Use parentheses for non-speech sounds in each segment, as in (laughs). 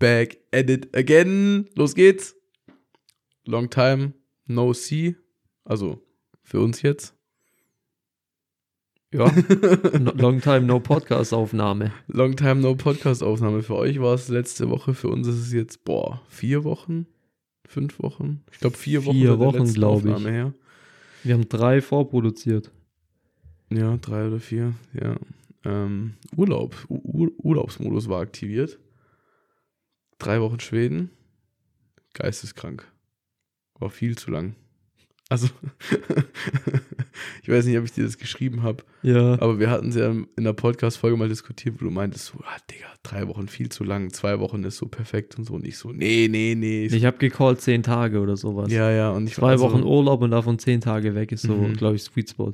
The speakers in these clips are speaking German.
back at it again. Los geht's. Long time no see. Also für uns jetzt. Ja. (laughs) Long time no Podcast-Aufnahme. Long time no Podcast-Aufnahme. Für euch war es letzte Woche, für uns ist es jetzt, boah, vier Wochen? Fünf Wochen? Ich glaube vier Wochen. Vier Wochen, letzten glaub ich. Her. Wir haben drei vorproduziert. Ja, drei oder vier, ja. Ähm, Urlaub, U Ur Urlaubsmodus war aktiviert. Drei Wochen Schweden. Geisteskrank. War viel zu lang. Also, (laughs) ich weiß nicht, ob ich dir das geschrieben habe, Ja. aber wir hatten es ja in der Podcast-Folge mal diskutiert, wo du meintest, so, ah, Digga, drei Wochen viel zu lang, zwei Wochen ist so perfekt und so. Und ich so, nee, nee, nee. Ich habe gecallt zehn Tage oder sowas. ja, ja, und ich Zwei also, Wochen Urlaub und davon zehn Tage weg ist so, Mhm. glaube ich, Sweet Spot.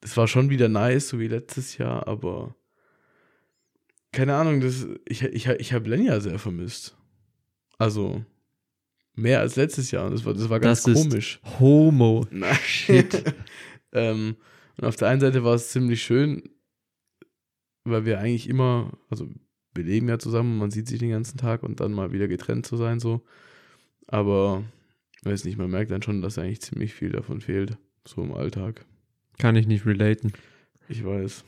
es war schon wieder nice, so wie letztes Jahr, aber keine Ahnung, das, ich, ich, ich habe Lenya sehr vermisst. Also mehr als letztes Jahr. Und das war, das war ganz Das komisch. Homo. Nein. Shit. ähm, und auf der einen Seite war es ziemlich schön, weil wir eigentlich immer, also wir leben ja zusammen, man sieht sich den ganzen Tag und dann mal wieder getrennt zu sein, so. Aber, weiß nicht, man merkt dann schon, dass eigentlich ziemlich viel davon fehlt, so im Alltag. Kann ich nicht relaten. Ich weiß.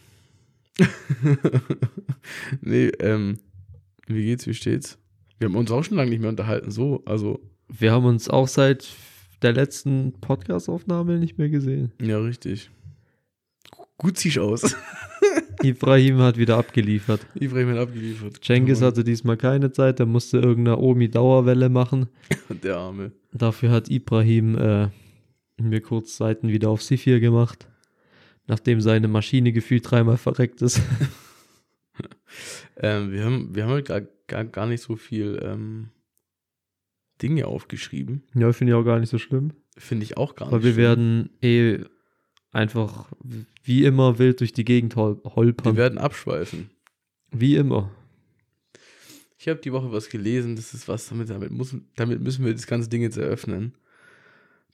(laughs) nee, ähm, wie geht's, wie steht's? Wir haben uns auch schon lange nicht mehr unterhalten, so, also, Wir haben uns auch seit der letzten Podcast-Aufnahme nicht mehr gesehen. ja, richtig. Gut siehst aus. (laughs) Ibrahim hat wieder abgeliefert. Ibrahim hat abgeliefert. Cengiz hatte diesmal keine Zeit, der musste irgendeine Omi-Dauerwelle machen. (laughs) Der Arme. Dafür hat Ibrahim äh, mir kurz Seiten wieder auf C4 gemacht, nachdem seine Maschine gefühlt dreimal verreckt ist. (laughs) Ähm, wir haben, wir haben halt gar, gar, gar nicht so viel ähm, Dinge aufgeschrieben. ja, finde ich auch gar nicht so schlimm. Finde ich auch gar Weil nicht. wir schlimm. werden eh einfach wie immer wild durch die Gegend hol Wir holpern. werden abschweifen. Wie immer. Ich habe die Woche was gelesen, das ist was, damit, damit, muss, damit müssen wir das ganze Ding jetzt eröffnen.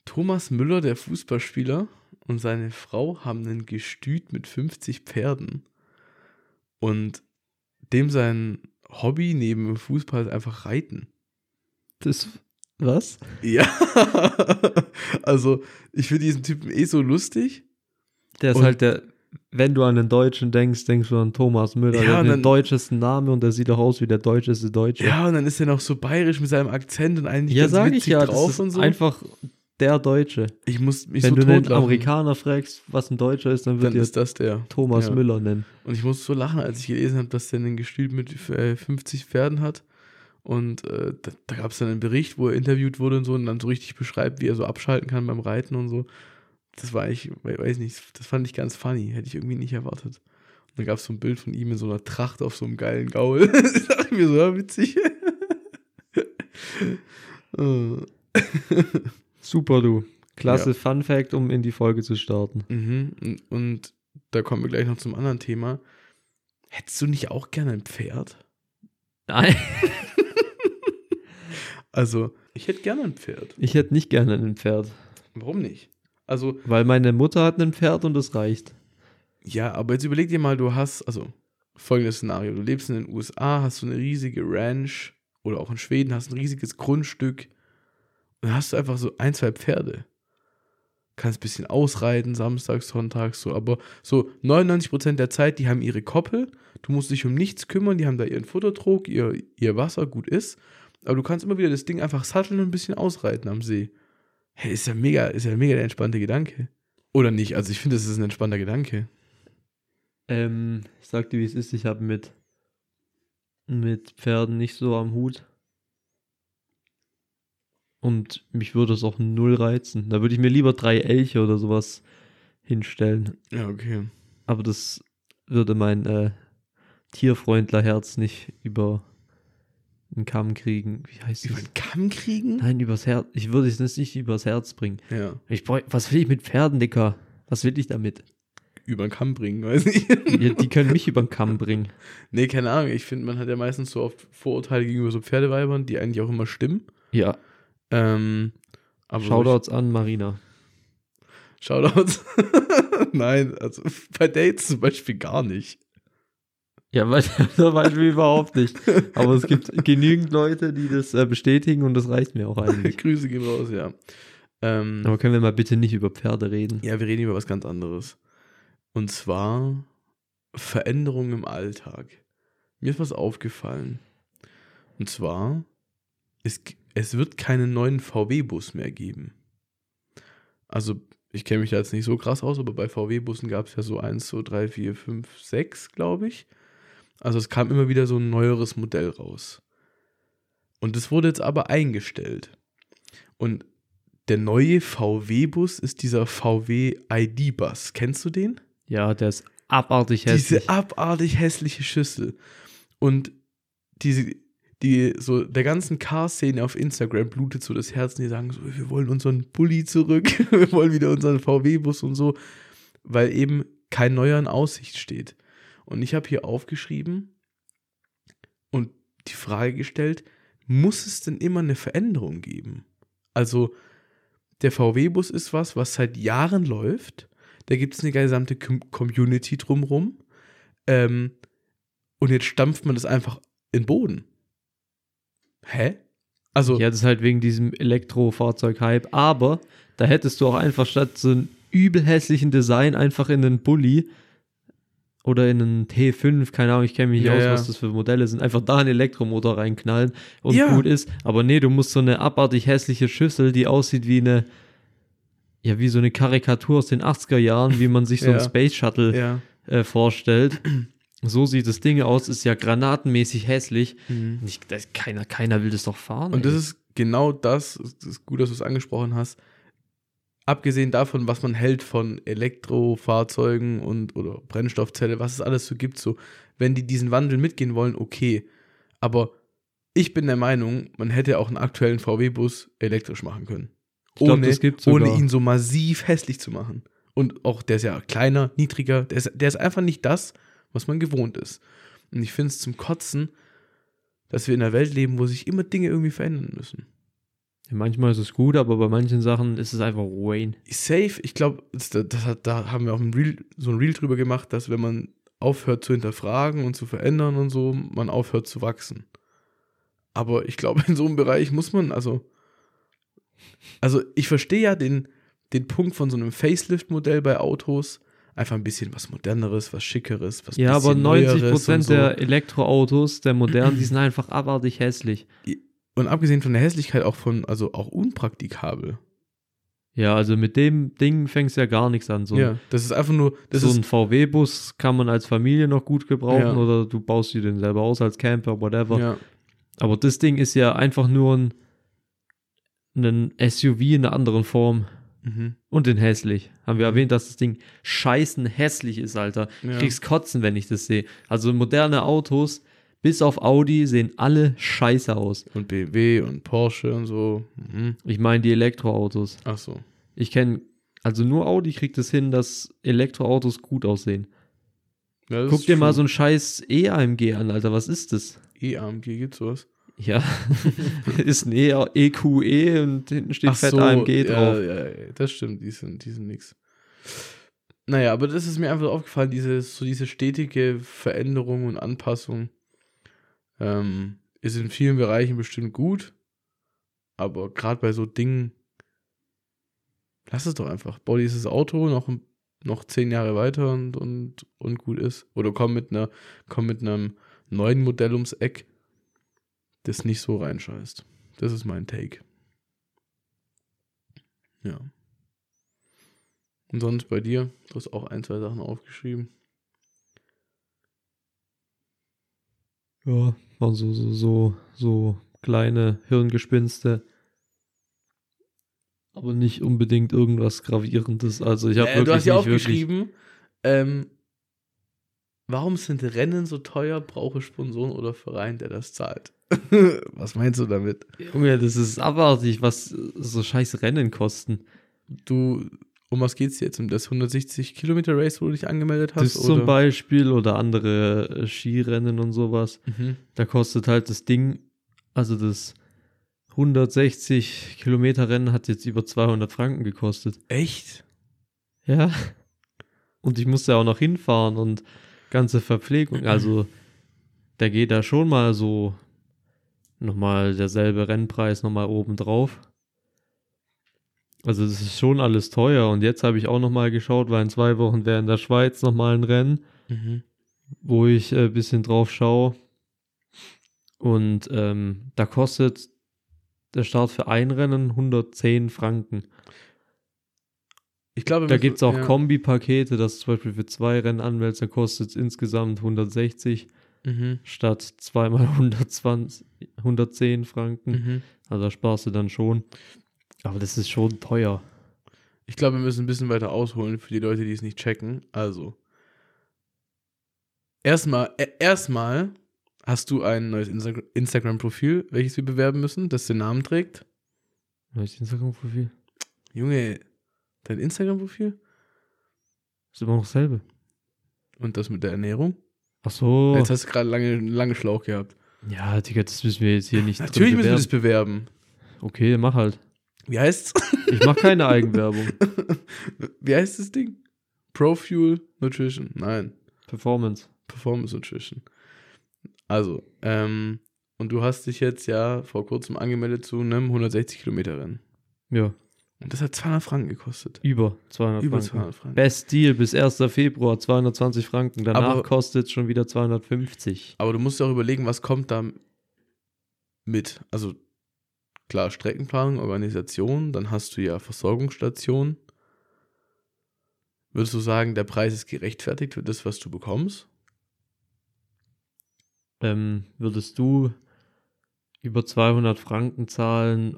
Thomas Müller, der Fußballspieler, und seine Frau haben ein Gestüt mit 50 Pferden. Und dem sein Hobby neben dem Fußball ist einfach Reiten. Das. Was? Ja, (laughs) also ich finde diesen Typen eh so lustig. Der ist Und- halt der. Wenn du an den Deutschen denkst, denkst du an Thomas Müller. Ja, der den deutschesten Namen und der sieht doch aus wie der deutscheste Deutsche. Ja, und dann ist er noch so bayerisch mit seinem Akzent und eigentlich ja ganz sag ich witzig ja. drauf Das ist und so. einfach der Deutsche. ich muss mich Wenn so du einen. Amerikaner fragst, was ein Deutscher ist, dann wird dann ist das der. Thomas ja. Müller nennen. Und ich musste so lachen, als ich gelesen habe, dass der ein Gestüt mit äh, 50 Pferden hat. Und äh, da, da gab es dann einen Bericht, wo er interviewt wurde und so und dann so richtig beschreibt, wie er so abschalten kann beim Reiten und so. Das war ich, weiß nicht, das fand ich ganz funny. Hätte ich irgendwie nicht erwartet. Und dann gab es so ein Bild von ihm in so einer Tracht auf so einem geilen Gaul. (laughs) das dachte ich mir so, ja, witzig. (laughs) Äh, (laughs) Super, du. Klasse Fun Fact, um in die Folge zu starten. mhm. Und- Und da kommen wir gleich noch zum anderen Thema. Hättest du nicht auch gerne ein Pferd? Nein. (laughs) Also, ich hätte gerne ein Pferd. Ich hätte nicht gerne ein Pferd. Warum nicht? Also, Weil meine Mutter hat ein Pferd und das reicht. ja, aber jetzt überleg dir mal, du hast, also, folgendes Szenario. Du lebst in den USA, hast so eine riesige Ranch oder auch in Schweden, hast ein riesiges Grundstück und dann hast du einfach so ein, zwei Pferde. Kannst ein bisschen ausreiten, samstags, sonntags, so, aber so 99% der Zeit, die haben ihre Koppel, du musst dich um nichts kümmern, die haben da ihren Futtertrog, ihr, ihr Wasser, gut ist, aber du kannst immer wieder das Ding einfach satteln und ein bisschen ausreiten am See. Hey, ist ja mega, ist ja mega der entspannte Gedanke. Oder nicht? Also ich finde, das ist ein entspannter Gedanke. Ähm, ich sag dir, wie es ist. Ich habe mit, mit Pferden nicht so am Hut. Und mich würde es auch null reizen. Da würde ich mir lieber drei Elche oder sowas hinstellen. Ja, okay. Aber das würde mein äh, Tierfreundlerherz nicht über einen Kamm kriegen. Wie heißt Über das? den Kamm kriegen? Nein, übers Herz. Ich würde es nicht übers Herz bringen. Ja. Ich bräuch, was will ich mit Pferden, Dicker? Was will ich damit? Über den Kamm bringen, weiß ich. Die, die können mich über den Kamm bringen. nee, keine Ahnung. Ich finde, man hat ja meistens so oft Vorurteile gegenüber so Pferdeweibern, die eigentlich auch immer stimmen. Ja, Ähm, Shoutouts an Marina. Shoutouts. (laughs) Nein, also bei Dates zum Beispiel gar nicht. Ja, weil (laughs) zum Beispiel überhaupt nicht. Aber es gibt genügend Leute, die das äh, bestätigen und das reicht mir auch eigentlich. (laughs) Grüße gehen raus, ja. Ähm, Aber können wir mal bitte nicht über Pferde reden? ja, wir reden über was ganz anderes. Und zwar Veränderungen im Alltag. Mir ist was aufgefallen. Und zwar, es, es wird keinen neuen VW-Bus mehr geben. Also, ich kenne mich da jetzt nicht so krass aus, aber bei VW-Bussen gab es ja so 1, 2, 3, 4, 5, 6, glaube ich. Also es kam immer wieder so ein neueres Modell raus. Und es wurde jetzt aber eingestellt. Und der neue VW-Bus ist dieser VW ID-Bus. Kennst du den? Ja, der ist abartig hässlich. Diese abartig hässliche Schüssel. Und diese, die, so der ganzen Car-Szene auf Instagram blutet so das Herz und die sagen so, wir wollen unseren Bulli zurück, (laughs) wir wollen wieder unseren VW-Bus und so, weil eben kein neuer in Aussicht steht. Und ich habe hier aufgeschrieben und die Frage gestellt, muss es denn immer eine Veränderung geben? Also, der VW-Bus ist was, was seit Jahren läuft. Da gibt es eine gesamte Com Community drumrum. Ähm, und jetzt stampft man das einfach in den Boden. Hä? Also, Ja, das ist halt wegen diesem Elektrofahrzeug-Hype. Aber da hättest du auch einfach statt so einem übel hässlichen Design einfach in einen Bulli oder in einen T5, keine Ahnung, ich kenne mich nicht Ja, aus, was das für Modelle sind, einfach da einen Elektromotor reinknallen und Ja. gut ist. Aber nee, du musst so eine abartig hässliche Schüssel, die aussieht wie eine, ja, wie so eine Karikatur aus den 80er Jahren, wie man sich so Ja. einen Space Shuttle ja. äh, vorstellt. (clears throat) So sieht das Ding aus, ist ja granatenmäßig hässlich. Mhm. Ich, das, keiner, keiner will das doch fahren. Und ey. das ist genau das, das ist gut, dass du es angesprochen hast. Abgesehen davon, was man hält von Elektrofahrzeugen und oder Brennstoffzelle, was es alles so gibt, so, wenn die diesen Wandel mitgehen wollen, okay. Aber ich bin der Meinung, man hätte auch einen aktuellen VW-Bus elektrisch machen können. Ich glaub, Ohne, ohne ihn so massiv hässlich zu machen. Und auch der ist ja kleiner, niedriger, der ist, der ist einfach nicht das, was man gewohnt ist. Und ich finde es zum Kotzen, dass wir in einer Welt leben, wo sich immer Dinge irgendwie verändern müssen. Manchmal ist es gut, aber bei manchen Sachen ist es einfach Wayne. Safe, ich glaube, da haben wir auch ein Reel, so ein Reel drüber gemacht, dass wenn man aufhört zu hinterfragen und zu verändern und so, man aufhört zu wachsen. Aber ich glaube, in so einem Bereich muss man, also, also ich verstehe ja den, den Punkt von so einem Facelift-Modell bei Autos, einfach ein bisschen was Moderneres, was Schickeres, was Ja, aber bisschen 90 Neueres Prozent so. der Elektroautos, der modernen, die sind (clears throat) einfach abartig hässlich. Und abgesehen von der Hässlichkeit auch von, also auch unpraktikabel. Ja, also mit dem Ding fängst ja gar nichts an. So, ja, das ist einfach nur, das so ist, ein VW-Bus kann man als Familie noch gut gebrauchen Ja. oder du baust dir den selber aus als Camper, whatever. ja, Aber das Ding ist ja einfach nur ein, ein SUV in einer anderen Form. Mhm. Und in hässlich. Haben wir erwähnt, dass das Ding scheißen hässlich ist, Alter. Ja. Ich krieg's kotzen, wenn ich das sehe. Also moderne Autos, bis auf Audi, sehen alle scheiße aus. Und BMW und Porsche und so. Mhm. Ich meine die Elektroautos. Ach so. Ich kenne, also nur Audi kriegt es hin, dass Elektroautos gut aussehen. Ja, das Guck dir mal true. so ein scheiß E-AMG an, Alter. Was ist das? E-AMG gibt's sowas? Ja, (laughs) ist ein E EQE und hinten steht fett AMG ja, drauf. Ja, ja, das stimmt, die sind, die sind nix. Naja, aber das ist mir einfach aufgefallen, diese, so diese stetige Veränderung und Anpassung ähm, ist in vielen Bereichen bestimmt gut, aber gerade bei so Dingen, lass es doch einfach. Bau dieses Auto noch, noch zehn Jahre weiter und, und, und gut ist. Oder komm mit einer, komm mit einem neuen Modell ums Eck, das nicht so reinscheißt. Das ist mein Take. Ja. Und sonst bei dir? Du hast auch ein, zwei Sachen aufgeschrieben. Ja, waren so, so, so, so kleine Hirngespinste. Aber nicht unbedingt irgendwas Gravierendes. Also ich habe Äh, wirklich du hast ja aufgeschrieben, ähm, warum sind Rennen so teuer? Brauche Sponsoren oder Verein, der das zahlt? (laughs) Was meinst du damit? Junge, das ist abartig, was so scheiß Rennen kosten. Du, um was geht's jetzt? Um das 160 Kilometer Race, wo du dich angemeldet hast? Das zum oder? Beispiel oder andere äh, Skirennen und sowas. Mhm. Da kostet halt das Ding, also das 160 Kilometer Rennen hat jetzt über 200 Franken gekostet. Echt? Ja. Und ich musste auch noch hinfahren und ganze Verpflegung. Also der geht da schon mal so nochmal derselbe Rennpreis nochmal oben drauf. Also das ist schon alles teuer und jetzt habe ich auch nochmal geschaut, weil in zwei Wochen wäre in der Schweiz nochmal ein Rennen, Mhm. wo ich ein äh, bisschen drauf schaue. Und ähm, da kostet der Start für ein Rennen 110 Franken. Ich glaube, Da gibt es auch ja. Kombipakete, das zum Beispiel für zwei Rennen anmeldest, dann kostet es insgesamt 160 Mhm. statt zweimal 120, 110 Franken. Mhm. Also da sparst du dann schon. Aber das ist schon teuer. Ich glaube, wir müssen ein bisschen weiter ausholen für die Leute, die es nicht checken. Also, erstmal, äh, erstmal hast du ein neues Insta Instagram-Profil, welches wir bewerben müssen, das den Namen trägt. Neues Instagram-Profil. Junge, dein Instagram-Profil Ist immer noch dasselbe. und das mit der Ernährung. Ach so. Jetzt hast du gerade lange, lange Schlauch gehabt. Ja, Digga, das müssen wir jetzt hier nicht. Natürlich müssen wir das bewerben. Okay, mach halt. Wie heißt's? Ich mach keine Eigenwerbung. (laughs) Wie heißt das Ding? Pro Fuel Nutrition. Nein. Performance. Performance Nutrition. Also, ähm, und du hast dich jetzt ja vor kurzem angemeldet zu einem 160 Kilometer Rennen. Ja, Und das hat 200 Franken gekostet. über 200 Über Franken. 200 Franken. Best Deal bis 1. Februar, 220 Franken. Danach Aber- kostet es schon wieder 250. Aber du musst dir auch überlegen, was kommt da mit. Also, klar, Streckenplanung, Organisation, dann hast du ja Versorgungsstationen. Würdest du sagen, der Preis ist gerechtfertigt für das, was du bekommst? Ähm, würdest du über 200 Franken zahlen,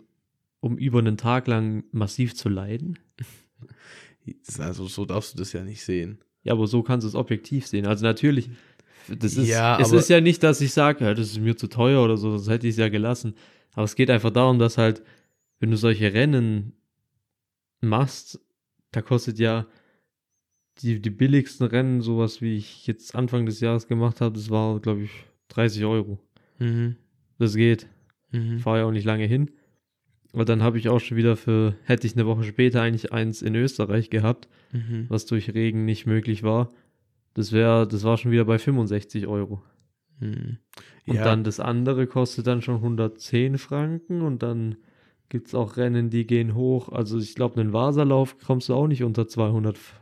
um über einen Tag lang massiv zu leiden? Das- (laughs) Also, so darfst du das ja nicht sehen. Ja, aber so kannst du es objektiv sehen. Also natürlich, das ist, Ja, es ist ja nicht, dass ich sage, ja, das ist mir zu teuer oder so, sonst hätte ich es ja gelassen. Aber es geht einfach darum, dass halt, wenn du solche Rennen machst, da kostet ja die, die billigsten Rennen, sowas wie ich jetzt Anfang des Jahres gemacht habe, das war, glaube ich, 30 Euro. Mhm. Das geht. Mhm. Fahre ja auch nicht lange hin. Aber dann habe ich auch schon wieder für, hätte ich eine Woche später eigentlich eins in Österreich gehabt, Mhm. was durch Regen nicht möglich war. Das wäre, das war schon wieder bei 65 Euro. Mhm. Und Ja, dann das andere kostet dann schon 110 Franken und dann gibt es auch Rennen, die gehen hoch. Also ich glaube, einen Vaserlauf kommst du auch nicht unter 200, F-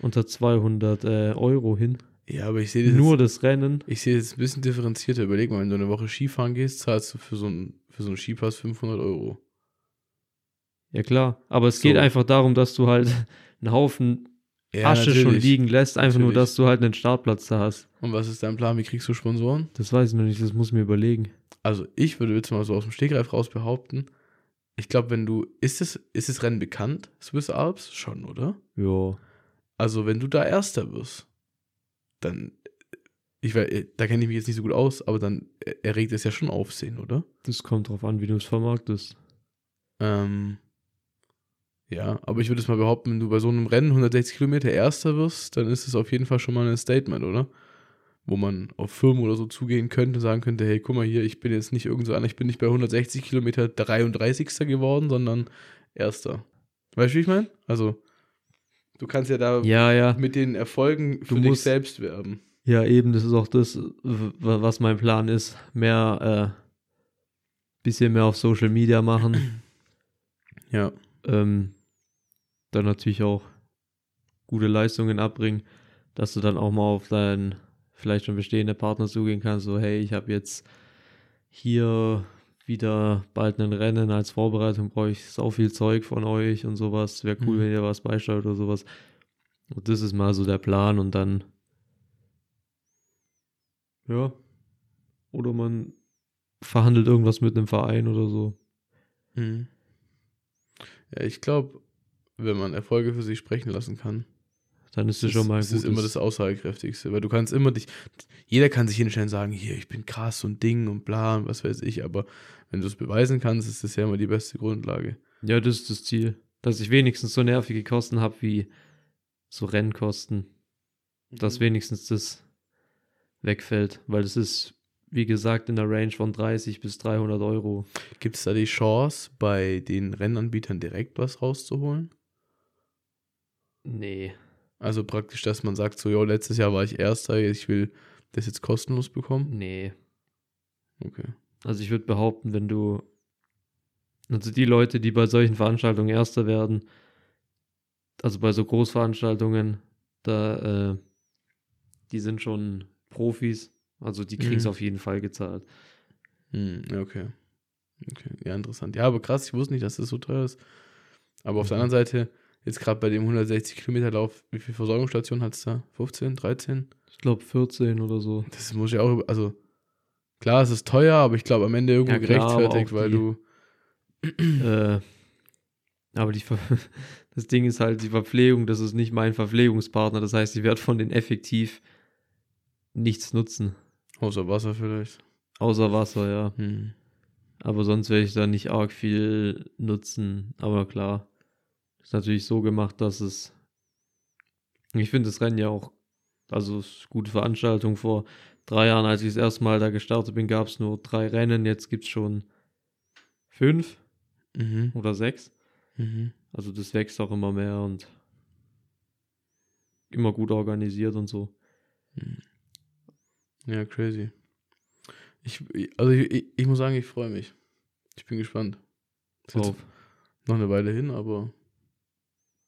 unter 200 äh, Euro hin. ja, aber ich sehe das, Nur jetzt, das Rennen. ich sehe das ein bisschen differenzierter. Überleg mal, wenn du eine Woche Skifahren gehst, zahlst du für so einen, für so einen Skipass 500 Euro. Ja klar, aber es So. geht einfach darum, dass du halt (laughs) einen Haufen Ja, Asche schon natürlich. liegen lässt, einfach nur, Natürlich. dass du halt einen Startplatz da hast. Und was ist dein Plan? Wie kriegst du Sponsoren? Das weiß ich noch nicht, das muss ich mir überlegen. Also ich würde jetzt mal so aus dem Stegreif raus behaupten, ich glaube, wenn du, ist es, ist das Rennen bekannt, Swiss Alps? Schon, oder? Ja. Also wenn du da Erster wirst, dann, ich weiß, da kenne ich mich jetzt nicht so gut aus, aber dann erregt es ja schon Aufsehen, oder? Das kommt drauf an, wie du es vermarktest. Ähm, ja, aber ich würde es mal behaupten, wenn du bei so einem Rennen 160 Kilometer Erster wirst, dann ist es auf jeden Fall schon mal ein Statement, oder? Wo man auf Firmen oder so zugehen könnte, sagen könnte, hey, guck mal hier, ich bin jetzt nicht irgend so einer, ich bin nicht bei 160 Kilometer 33. geworden, sondern Erster. Weißt du, wie ich meine? Also, du kannst ja da Ja, ja. mit den Erfolgen für Du dich musst- selbst werben. Ja, eben, das ist auch das, was mein Plan ist. Mehr, äh, bisschen mehr auf Social Media machen. Ja. ähm, dann natürlich auch gute Leistungen abbringen, dass du dann auch mal auf deinen vielleicht schon bestehenden Partner zugehen kannst, so hey, ich habe jetzt hier wieder bald ein Rennen als Vorbereitung, brauche ich so viel Zeug von euch und sowas, wäre cool, Mhm. wenn ihr was beisteuert oder sowas. Und das ist mal so der Plan und dann ja, oder man verhandelt irgendwas mit einem Verein oder so. Mhm. Ja, ich glaube, wenn man Erfolge für sich sprechen lassen kann, Dann ist es Das schon mal das ist immer das Aussagekräftigste, weil du kannst immer dich, jeder kann sich hinstellen und sagen, hier, ich bin krass und Ding und bla und was weiß ich, aber wenn du es beweisen kannst, ist das ja immer die beste Grundlage. Ja, das ist das Ziel. Dass ich wenigstens so nervige Kosten habe wie so Rennkosten. Dass wenigstens das wegfällt. Weil es ist, wie gesagt, in der Range von 30 bis 300 Euro. Gibt es da die Chance, bei den Rennanbietern direkt was rauszuholen? Nee. Also praktisch, dass man sagt, so, jo, letztes Jahr war ich Erster, ich will das jetzt kostenlos bekommen? Nee. Okay. Also ich würde behaupten, wenn du, also die Leute, die bei solchen Veranstaltungen Erster werden, also bei so Großveranstaltungen, da, äh, die sind schon Profis, also die kriegen es Mhm. auf jeden Fall gezahlt. Hm, ja, okay. Okay, ja, interessant. Ja, aber krass, ich wusste nicht, dass das so teuer ist. Aber auf der Mhm. anderen Seite, jetzt gerade bei dem 160 Kilometer Lauf, wie viele Versorgungsstationen hat es da? 15, 13? Ich glaube 14 oder so. Das muss ich auch, also klar, es ist teuer, aber ich glaube am Ende irgendwo Ja, klar, gerechtfertigt, weil die- du. (clears throat) äh, aber die (laughs) das Ding ist halt, die Verpflegung, das ist nicht mein Verpflegungspartner. Das heißt, ich werde von denen effektiv nichts nutzen. Außer Wasser vielleicht. Außer Wasser, ja. Hm. Aber sonst werde ich da nicht arg viel nutzen. Aber klar, ist natürlich so gemacht, dass es. Ich finde das Rennen ja auch, also es ist eine gute Veranstaltung. Vor drei Jahren, als ich das erste Mal da gestartet bin, gab es nur drei Rennen. Jetzt gibt es schon fünf Mhm. oder sechs. Mhm. Also das wächst auch immer mehr und immer gut organisiert und so. Ja, crazy. Ich, also ich, ich, ich muss sagen, ich freue mich. Ich bin gespannt. Ist noch eine Weile hin, aber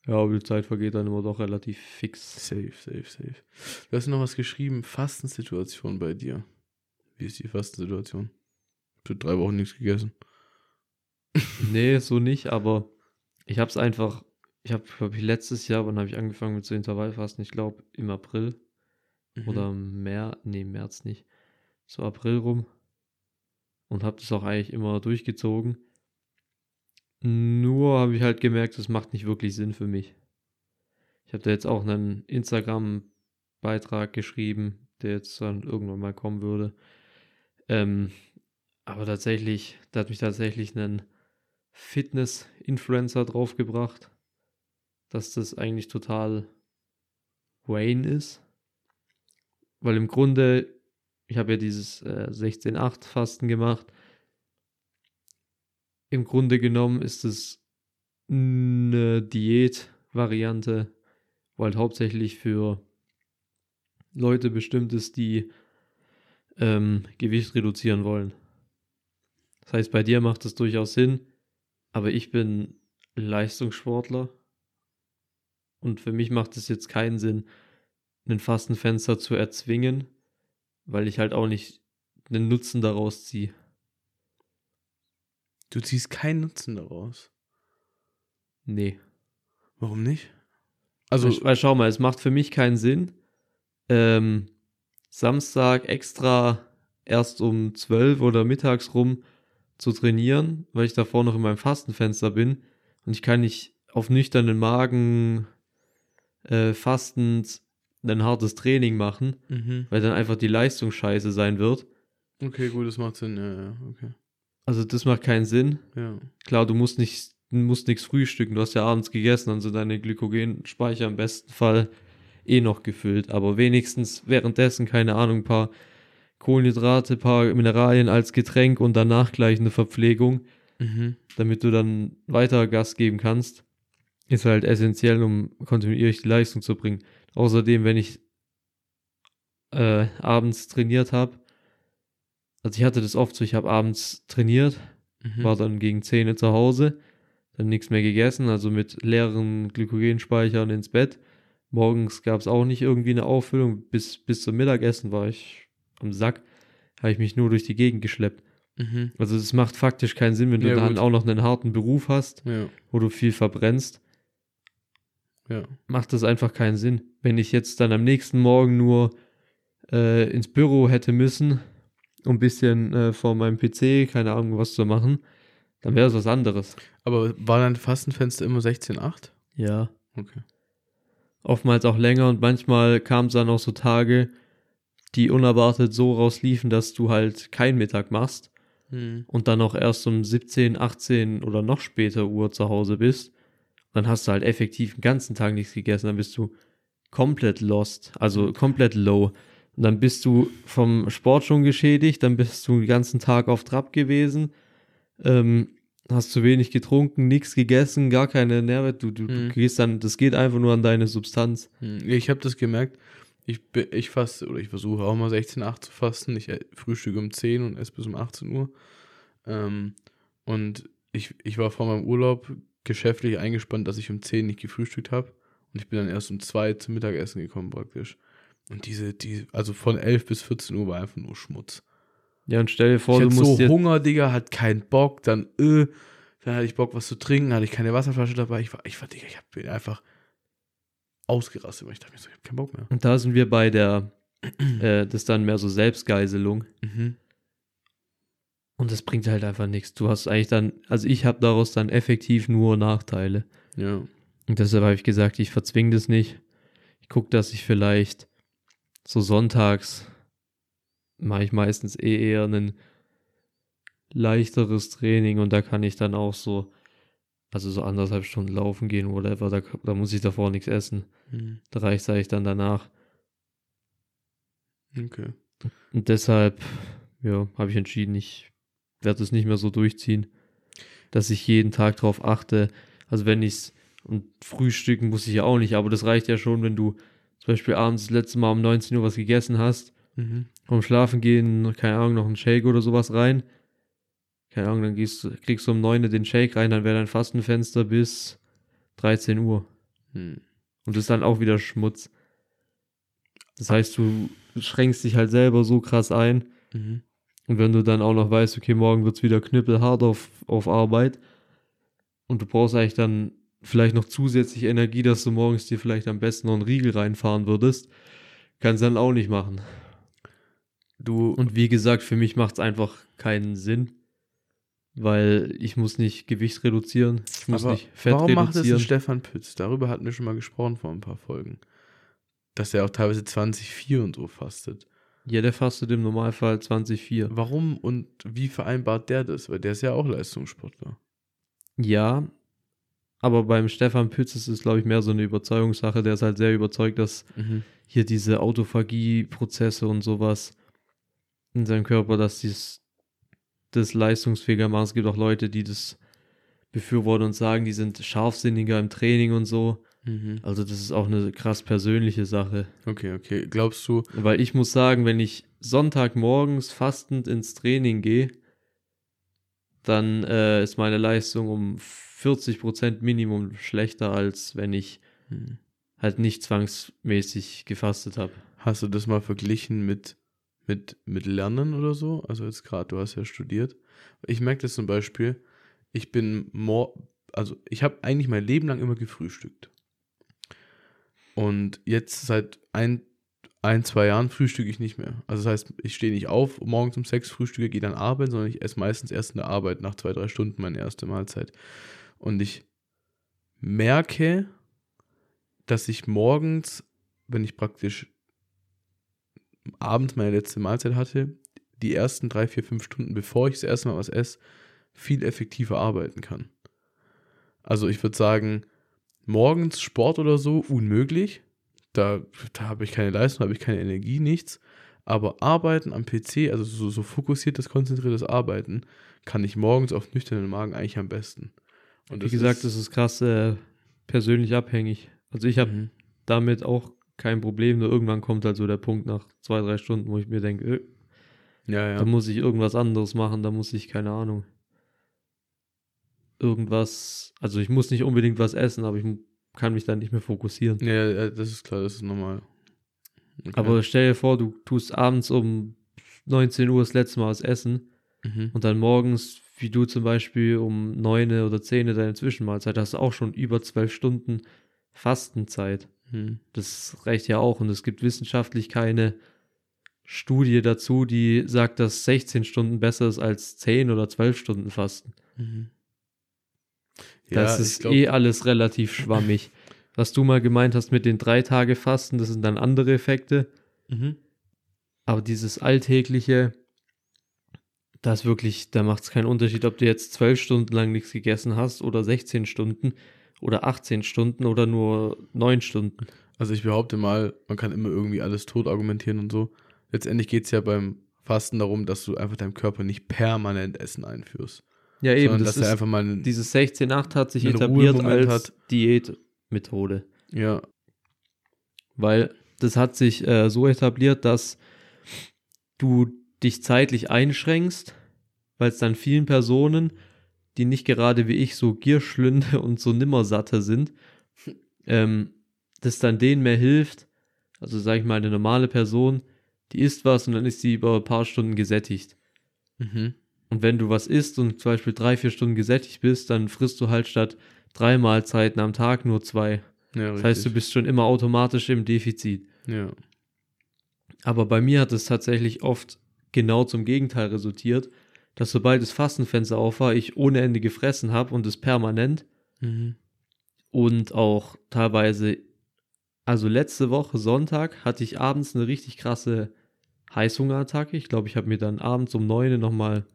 Ja, aber die Zeit vergeht dann immer doch relativ fix. safe, safe, safe. Du hast noch was geschrieben, Fastensituation bei dir. Wie ist die Fastensituation? Ich habe drei Wochen nichts gegessen. (laughs) Nee, so nicht, aber ich habe es einfach, ich habe, glaube ich, letztes Jahr, wann habe ich angefangen mit so Intervallfasten? Ich glaube im April Mhm. oder März, nee, März nicht, so April rum und habe das auch eigentlich immer durchgezogen. Nur habe ich halt gemerkt, das macht nicht wirklich Sinn für mich. Ich habe da jetzt auch einen Instagram-Beitrag geschrieben, der jetzt dann irgendwann mal kommen würde. Ähm, aber tatsächlich, da hat mich tatsächlich ein Fitness-Influencer draufgebracht, dass das eigentlich total Wayne ist. Weil im Grunde, ich habe ja dieses äh, 16-8-Fasten gemacht. Im Grunde genommen ist es eine Diät-Variante, wo halt hauptsächlich für Leute bestimmt ist, die ähm, Gewicht reduzieren wollen. Das heißt, bei dir macht es durchaus Sinn, aber ich bin Leistungssportler und für mich macht es jetzt keinen Sinn, ein Fastenfenster zu erzwingen, weil ich halt auch nicht einen Nutzen daraus ziehe. Du ziehst keinen Nutzen daraus. Nee. Warum nicht? Also, Also, weil schau mal, es macht für mich keinen Sinn, ähm, Samstag extra erst um 12 oder mittags rum zu trainieren, weil ich davor noch in meinem Fastenfenster bin und ich kann nicht auf nüchternen Magen äh, fastend ein hartes Training machen, mhm. weil dann einfach die Leistung scheiße sein wird. okay, gut, das macht Sinn. Ja, ja, okay. Also das macht keinen Sinn. Ja. Klar, du musst nicht, musst nichts frühstücken, du hast ja abends gegessen, also deine Glykogenspeicher im besten Fall eh noch gefüllt, aber wenigstens währenddessen, keine Ahnung, ein paar Kohlenhydrate, ein paar Mineralien als Getränk und danach gleich eine Verpflegung, Mhm. damit du dann weiter Gas geben kannst, ist halt essentiell, um kontinuierlich die Leistung zu bringen. Außerdem, wenn ich äh, abends trainiert habe, also ich hatte das oft so, ich habe abends trainiert, Mhm. war dann gegen 10 Uhr zu Hause, dann nichts mehr gegessen, also mit leeren Glykogenspeichern ins Bett. Morgens gab es auch nicht irgendwie eine Auffüllung. Bis, bis zum Mittagessen war ich am Sack, habe ich mich nur durch die Gegend geschleppt. Mhm. Also es macht faktisch keinen Sinn, wenn du Ja, dann gut. auch noch einen harten Beruf hast, Ja, wo du viel verbrennst, ja. macht das einfach keinen Sinn. Wenn ich jetzt dann am nächsten Morgen nur äh, ins Büro hätte müssen, um ein bisschen äh, vor meinem PC, keine Ahnung, was zu machen, dann wäre es was anderes. Aber war dein Fastenfenster immer 16,8? Ja. Okay. Oftmals auch länger und manchmal kam es dann auch so Tage, die unerwartet so rausliefen, dass du halt keinen Mittag machst Mhm. und dann auch erst um 17, 18 oder noch später Uhr zu Hause bist. Dann hast du halt effektiv den ganzen Tag nichts gegessen, dann bist du komplett lost, also komplett low. Und dann bist du vom Sport schon geschädigt, dann bist du den ganzen Tag auf Trab gewesen, ähm, hast zu wenig getrunken, nichts gegessen, gar keine Nährwert. Du, du, Mhm. du gehst dann, das geht einfach nur an deine Substanz. Hm, Ich habe das gemerkt. Ich, ich faste, oder ich versuche auch mal 16, 8 zu fasten. Ich äh, frühstücke um 10 und esse bis um 18 Uhr. Ähm, und ich, ich war vor meinem Urlaub geschäftlich eingespannt, dass ich um 10 nicht gefrühstückt habe. Und ich bin dann erst um 2 zum Mittagessen gekommen praktisch. Und diese, die, also von 11 bis 14 Uhr war einfach nur Schmutz. Ja, und stell dir vor, ich du musst so. Hunger, Digga, hat keinen Bock, dann, äh, dann hatte ich Bock, was zu trinken, hatte ich keine Wasserflasche dabei. Ich war, ich war, Digga, ich hab, bin einfach ausgerastet, weil ich dachte mir so, ich hab keinen Bock mehr. Und da sind wir bei der, äh, das ist dann mehr so Selbstgeiselung. Mhm. Und das bringt halt einfach nichts. Du hast eigentlich dann, also ich habe daraus dann effektiv nur Nachteile. Ja. Und deshalb habe ich gesagt, ich verzwinge das nicht. Ich gucke, dass ich vielleicht so sonntags mache ich meistens eh eher ein leichteres Training und da kann ich dann auch so, also so anderthalb Stunden laufen gehen, whatever, da, da muss ich davor nichts essen. Mhm. Da reicht es eigentlich dann danach. Okay. Und deshalb, ja, habe ich entschieden, ich werde es nicht mehr so durchziehen, dass ich jeden Tag drauf achte. Also wenn ich's und frühstücken muss ich ja auch nicht, aber das reicht ja schon, wenn du zum Beispiel abends das letzte Mal um 19 Uhr was gegessen hast, Mhm. vom Schlafen gehen, keine Ahnung, noch einen Shake oder sowas rein. Keine Ahnung, dann gehst, kriegst du um 9 Uhr den Shake rein, dann wäre dein Fastenfenster bis 13 Uhr. Mhm. Und das ist dann auch wieder Schmutz. Das heißt, du schränkst dich halt selber so krass ein. Mhm. Und wenn du dann auch noch weißt, okay, morgen wird's wieder knüppelhart auf, auf Arbeit und du brauchst eigentlich dann vielleicht noch zusätzlich Energie, dass du morgens dir vielleicht am besten noch einen Riegel reinfahren würdest, kannst dann auch nicht machen. Du, Und wie gesagt, für mich macht's einfach keinen Sinn, weil ich muss nicht Gewicht reduzieren, ich muss aber nicht Fett warum macht das ein reduzieren. Stefan Pütz? Darüber hatten wir schon mal gesprochen vor ein paar Folgen. Dass er auch teilweise 20,4 und so fastet. Ja, der fastet im Normalfall 20,4. Warum und wie vereinbart der das? Weil der ist ja auch Leistungssportler. Ja, aber beim Stefan Pütz ist es, glaube ich, mehr so eine Überzeugungssache. Der ist halt sehr überzeugt, dass Mhm. hier diese Autophagie-Prozesse und sowas in seinem Körper, dass dies das leistungsfähiger machen. Es gibt auch Leute, die das befürworten und sagen, die sind scharfsinniger im Training und so. Mhm. Also das ist auch eine krass persönliche Sache. Okay, okay. Glaubst du, Weil ich muss sagen, wenn ich Sonntagmorgens fastend ins Training gehe, dann äh, ist meine Leistung um 40% Minimum schlechter, als wenn ich hm, halt nicht zwangsmäßig gefastet habe. hast du das mal verglichen mit, mit, mit Lernen oder so? Also jetzt gerade, du hast ja studiert. Ich merke das zum Beispiel, ich bin more, also ich habe eigentlich mein Leben lang immer gefrühstückt. Und jetzt seit ein, ein zwei Jahren frühstücke ich nicht mehr. Also das heißt, ich stehe nicht auf, morgens um sechs frühstücke, gehe dann arbeiten, sondern ich esse meistens erst in der Arbeit nach zwei, drei Stunden meine erste Mahlzeit. Und ich merke, dass ich morgens, wenn ich praktisch abends meine letzte Mahlzeit hatte, die ersten drei, vier, fünf Stunden, bevor ich das erste Mal was esse, viel effektiver arbeiten kann. Also ich würde sagen, morgens Sport oder so, unmöglich. Da, da habe ich keine Leistung, habe ich keine Energie, nichts. Aber Arbeiten am PC, also so, so fokussiertes, konzentriertes Arbeiten, kann ich morgens auf nüchternen Magen eigentlich am besten. Und Wie gesagt, das ist krass äh, persönlich abhängig. Also ich habe Mhm. damit auch kein Problem, nur irgendwann kommt halt so der Punkt nach zwei, drei Stunden, wo ich mir denke, äh, ja, ja. da muss ich irgendwas anderes machen, da muss ich, keine Ahnung, irgendwas, also ich muss nicht unbedingt was essen, aber ich mu- kann mich dann nicht mehr fokussieren. Ja, ja, das ist klar, das ist normal. Okay. Aber stell dir vor, du tust abends um 19 Uhr das letzte Mal was essen Mhm. und dann morgens, wie du zum Beispiel um 9 oder 10 deine Zwischenmahlzeit, hast du auch schon über 12 Stunden Fastenzeit. Mhm. Das reicht ja auch und es gibt wissenschaftlich keine Studie dazu, die sagt, dass 16 Stunden besser ist als 10 oder 12 Stunden Fasten. Mhm. Das ich ist glaub- eh alles relativ schwammig. (laughs) Was du mal gemeint hast mit den drei Tage Fasten, das sind dann andere Effekte. Mhm. Aber dieses alltägliche, da ist wirklich, da macht es keinen Unterschied, ob du jetzt 12 Stunden lang nichts gegessen hast oder 16 Stunden oder 18 Stunden oder nur 9 Stunden. Also ich behaupte mal, man kann immer irgendwie alles tot argumentieren und so. Letztendlich geht es ja beim Fasten darum, dass du einfach deinem Körper nicht permanent Essen einführst. Ja, eben, sondern das dass er einfach mal einen, dieses 16-8 hat sich etabliert als Diätmethode. ja, Weil das hat sich äh, so etabliert, dass du dich zeitlich einschränkst, weil es dann vielen Personen, die nicht gerade wie ich so Gierschlünde (laughs) und so Nimmersatte sind, ähm, das dann denen mehr hilft. Also sage ich mal, eine normale Person, die isst was und dann ist sie über ein paar Stunden gesättigt. Mhm. Und wenn du was isst und zum Beispiel drei, vier Stunden gesättigt bist, dann frisst du halt statt drei Mahlzeiten am Tag nur zwei. Ja, Das heißt, du bist schon immer automatisch im Defizit. Ja. Aber bei mir hat es tatsächlich oft genau zum Gegenteil resultiert, dass sobald das Fastenfenster auf war, ich ohne Ende gefressen habe und es permanent Mhm. und auch teilweise, also letzte Woche Sonntag hatte ich abends eine richtig krasse Heißhungerattacke. Ich glaube, ich habe mir dann abends um neun nochmal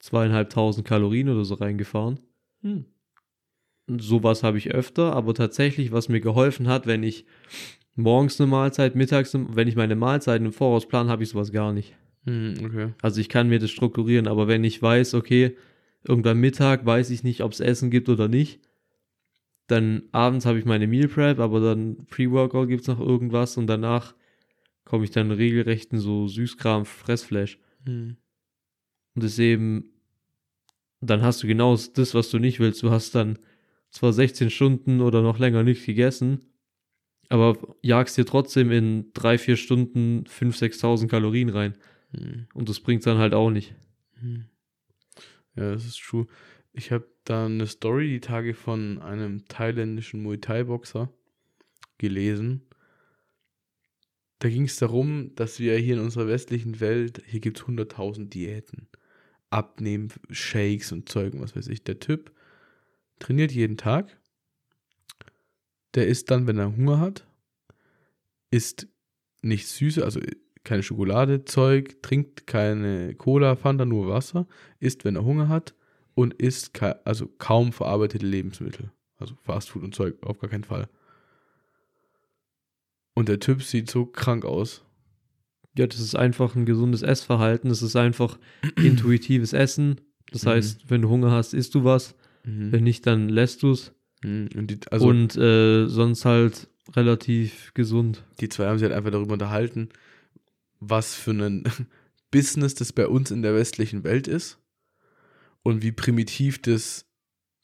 zweieinhalbtausend Kalorien oder so reingefahren. Hm. Sowas habe ich öfter, aber tatsächlich, was mir geholfen hat, wenn ich morgens eine Mahlzeit, mittags, eine- wenn ich meine Mahlzeiten im Voraus plan, habe ich sowas gar nicht. Mhm, okay. Also ich kann mir das strukturieren, aber wenn ich weiß, okay, irgendwann Mittag weiß ich nicht, ob es Essen gibt oder nicht, dann abends habe ich meine Meal Prep, aber dann Pre-Workout gibt es noch irgendwas und danach komme ich dann regelrecht in so Süßkram, Fressflash. Und eben, dann hast du genau das, was du nicht willst. Du hast dann zwar 16 Stunden oder noch länger nicht gegessen, aber jagst dir trotzdem in drei, vier Stunden 5.000, 6.000 Kalorien rein. Mhm. Und das bringt dann halt auch nicht. Mhm. Ja, das ist true. Ich habe da eine Story die Tage von einem thailändischen Muay Thai-Boxer gelesen. Da ging es darum, dass wir hier in unserer westlichen Welt, hier gibt es 100.000 Diäten. Abnehmen, Shakes und Zeug und was weiß ich. Der Typ trainiert jeden Tag. Der isst dann, wenn er Hunger hat, isst nicht süße, also keine Schokolade, Zeug, trinkt keine Cola, Fanta, nur Wasser, isst, wenn er Hunger hat und isst ka also kaum verarbeitete Lebensmittel. Also Fastfood und Zeug, auf gar keinen Fall. Und der Typ sieht so krank aus. Ja, das ist einfach ein gesundes Essverhalten. Das ist einfach (clears throat) intuitives Essen. Das Mhm. heißt, wenn du Hunger hast, isst du was. Mhm. Wenn nicht, dann lässt du es. Mhm. Und die, also Und äh, sonst halt relativ gesund. die zwei haben sich halt einfach darüber unterhalten, was für ein (laughs) Business das bei uns in der westlichen Welt ist und wie primitiv das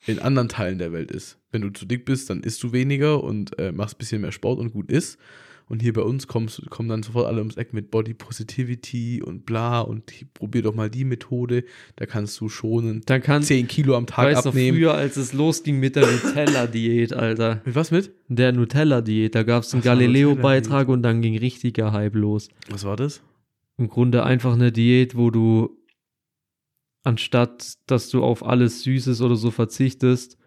in anderen Teilen der Welt ist. Wenn du zu dick bist, dann isst du weniger und äh, machst ein bisschen mehr Sport und gut ist. Und hier bei uns kommst, kommen dann sofort alle ums Eck mit Body Positivity und bla und probier doch mal die Methode. Da kannst du schon Dann kann 10 Kilo am ich Tag weiß noch abnehmen. früher, als es losging mit der Nutella-Diät, Alter. Mit was mit? Der Nutella-Diät, da gab es einen Galileo-Beitrag und dann ging richtiger Hype los. Was war das? Im Grunde einfach eine Diät, wo du anstatt, dass du auf alles Süßes oder so verzichtest,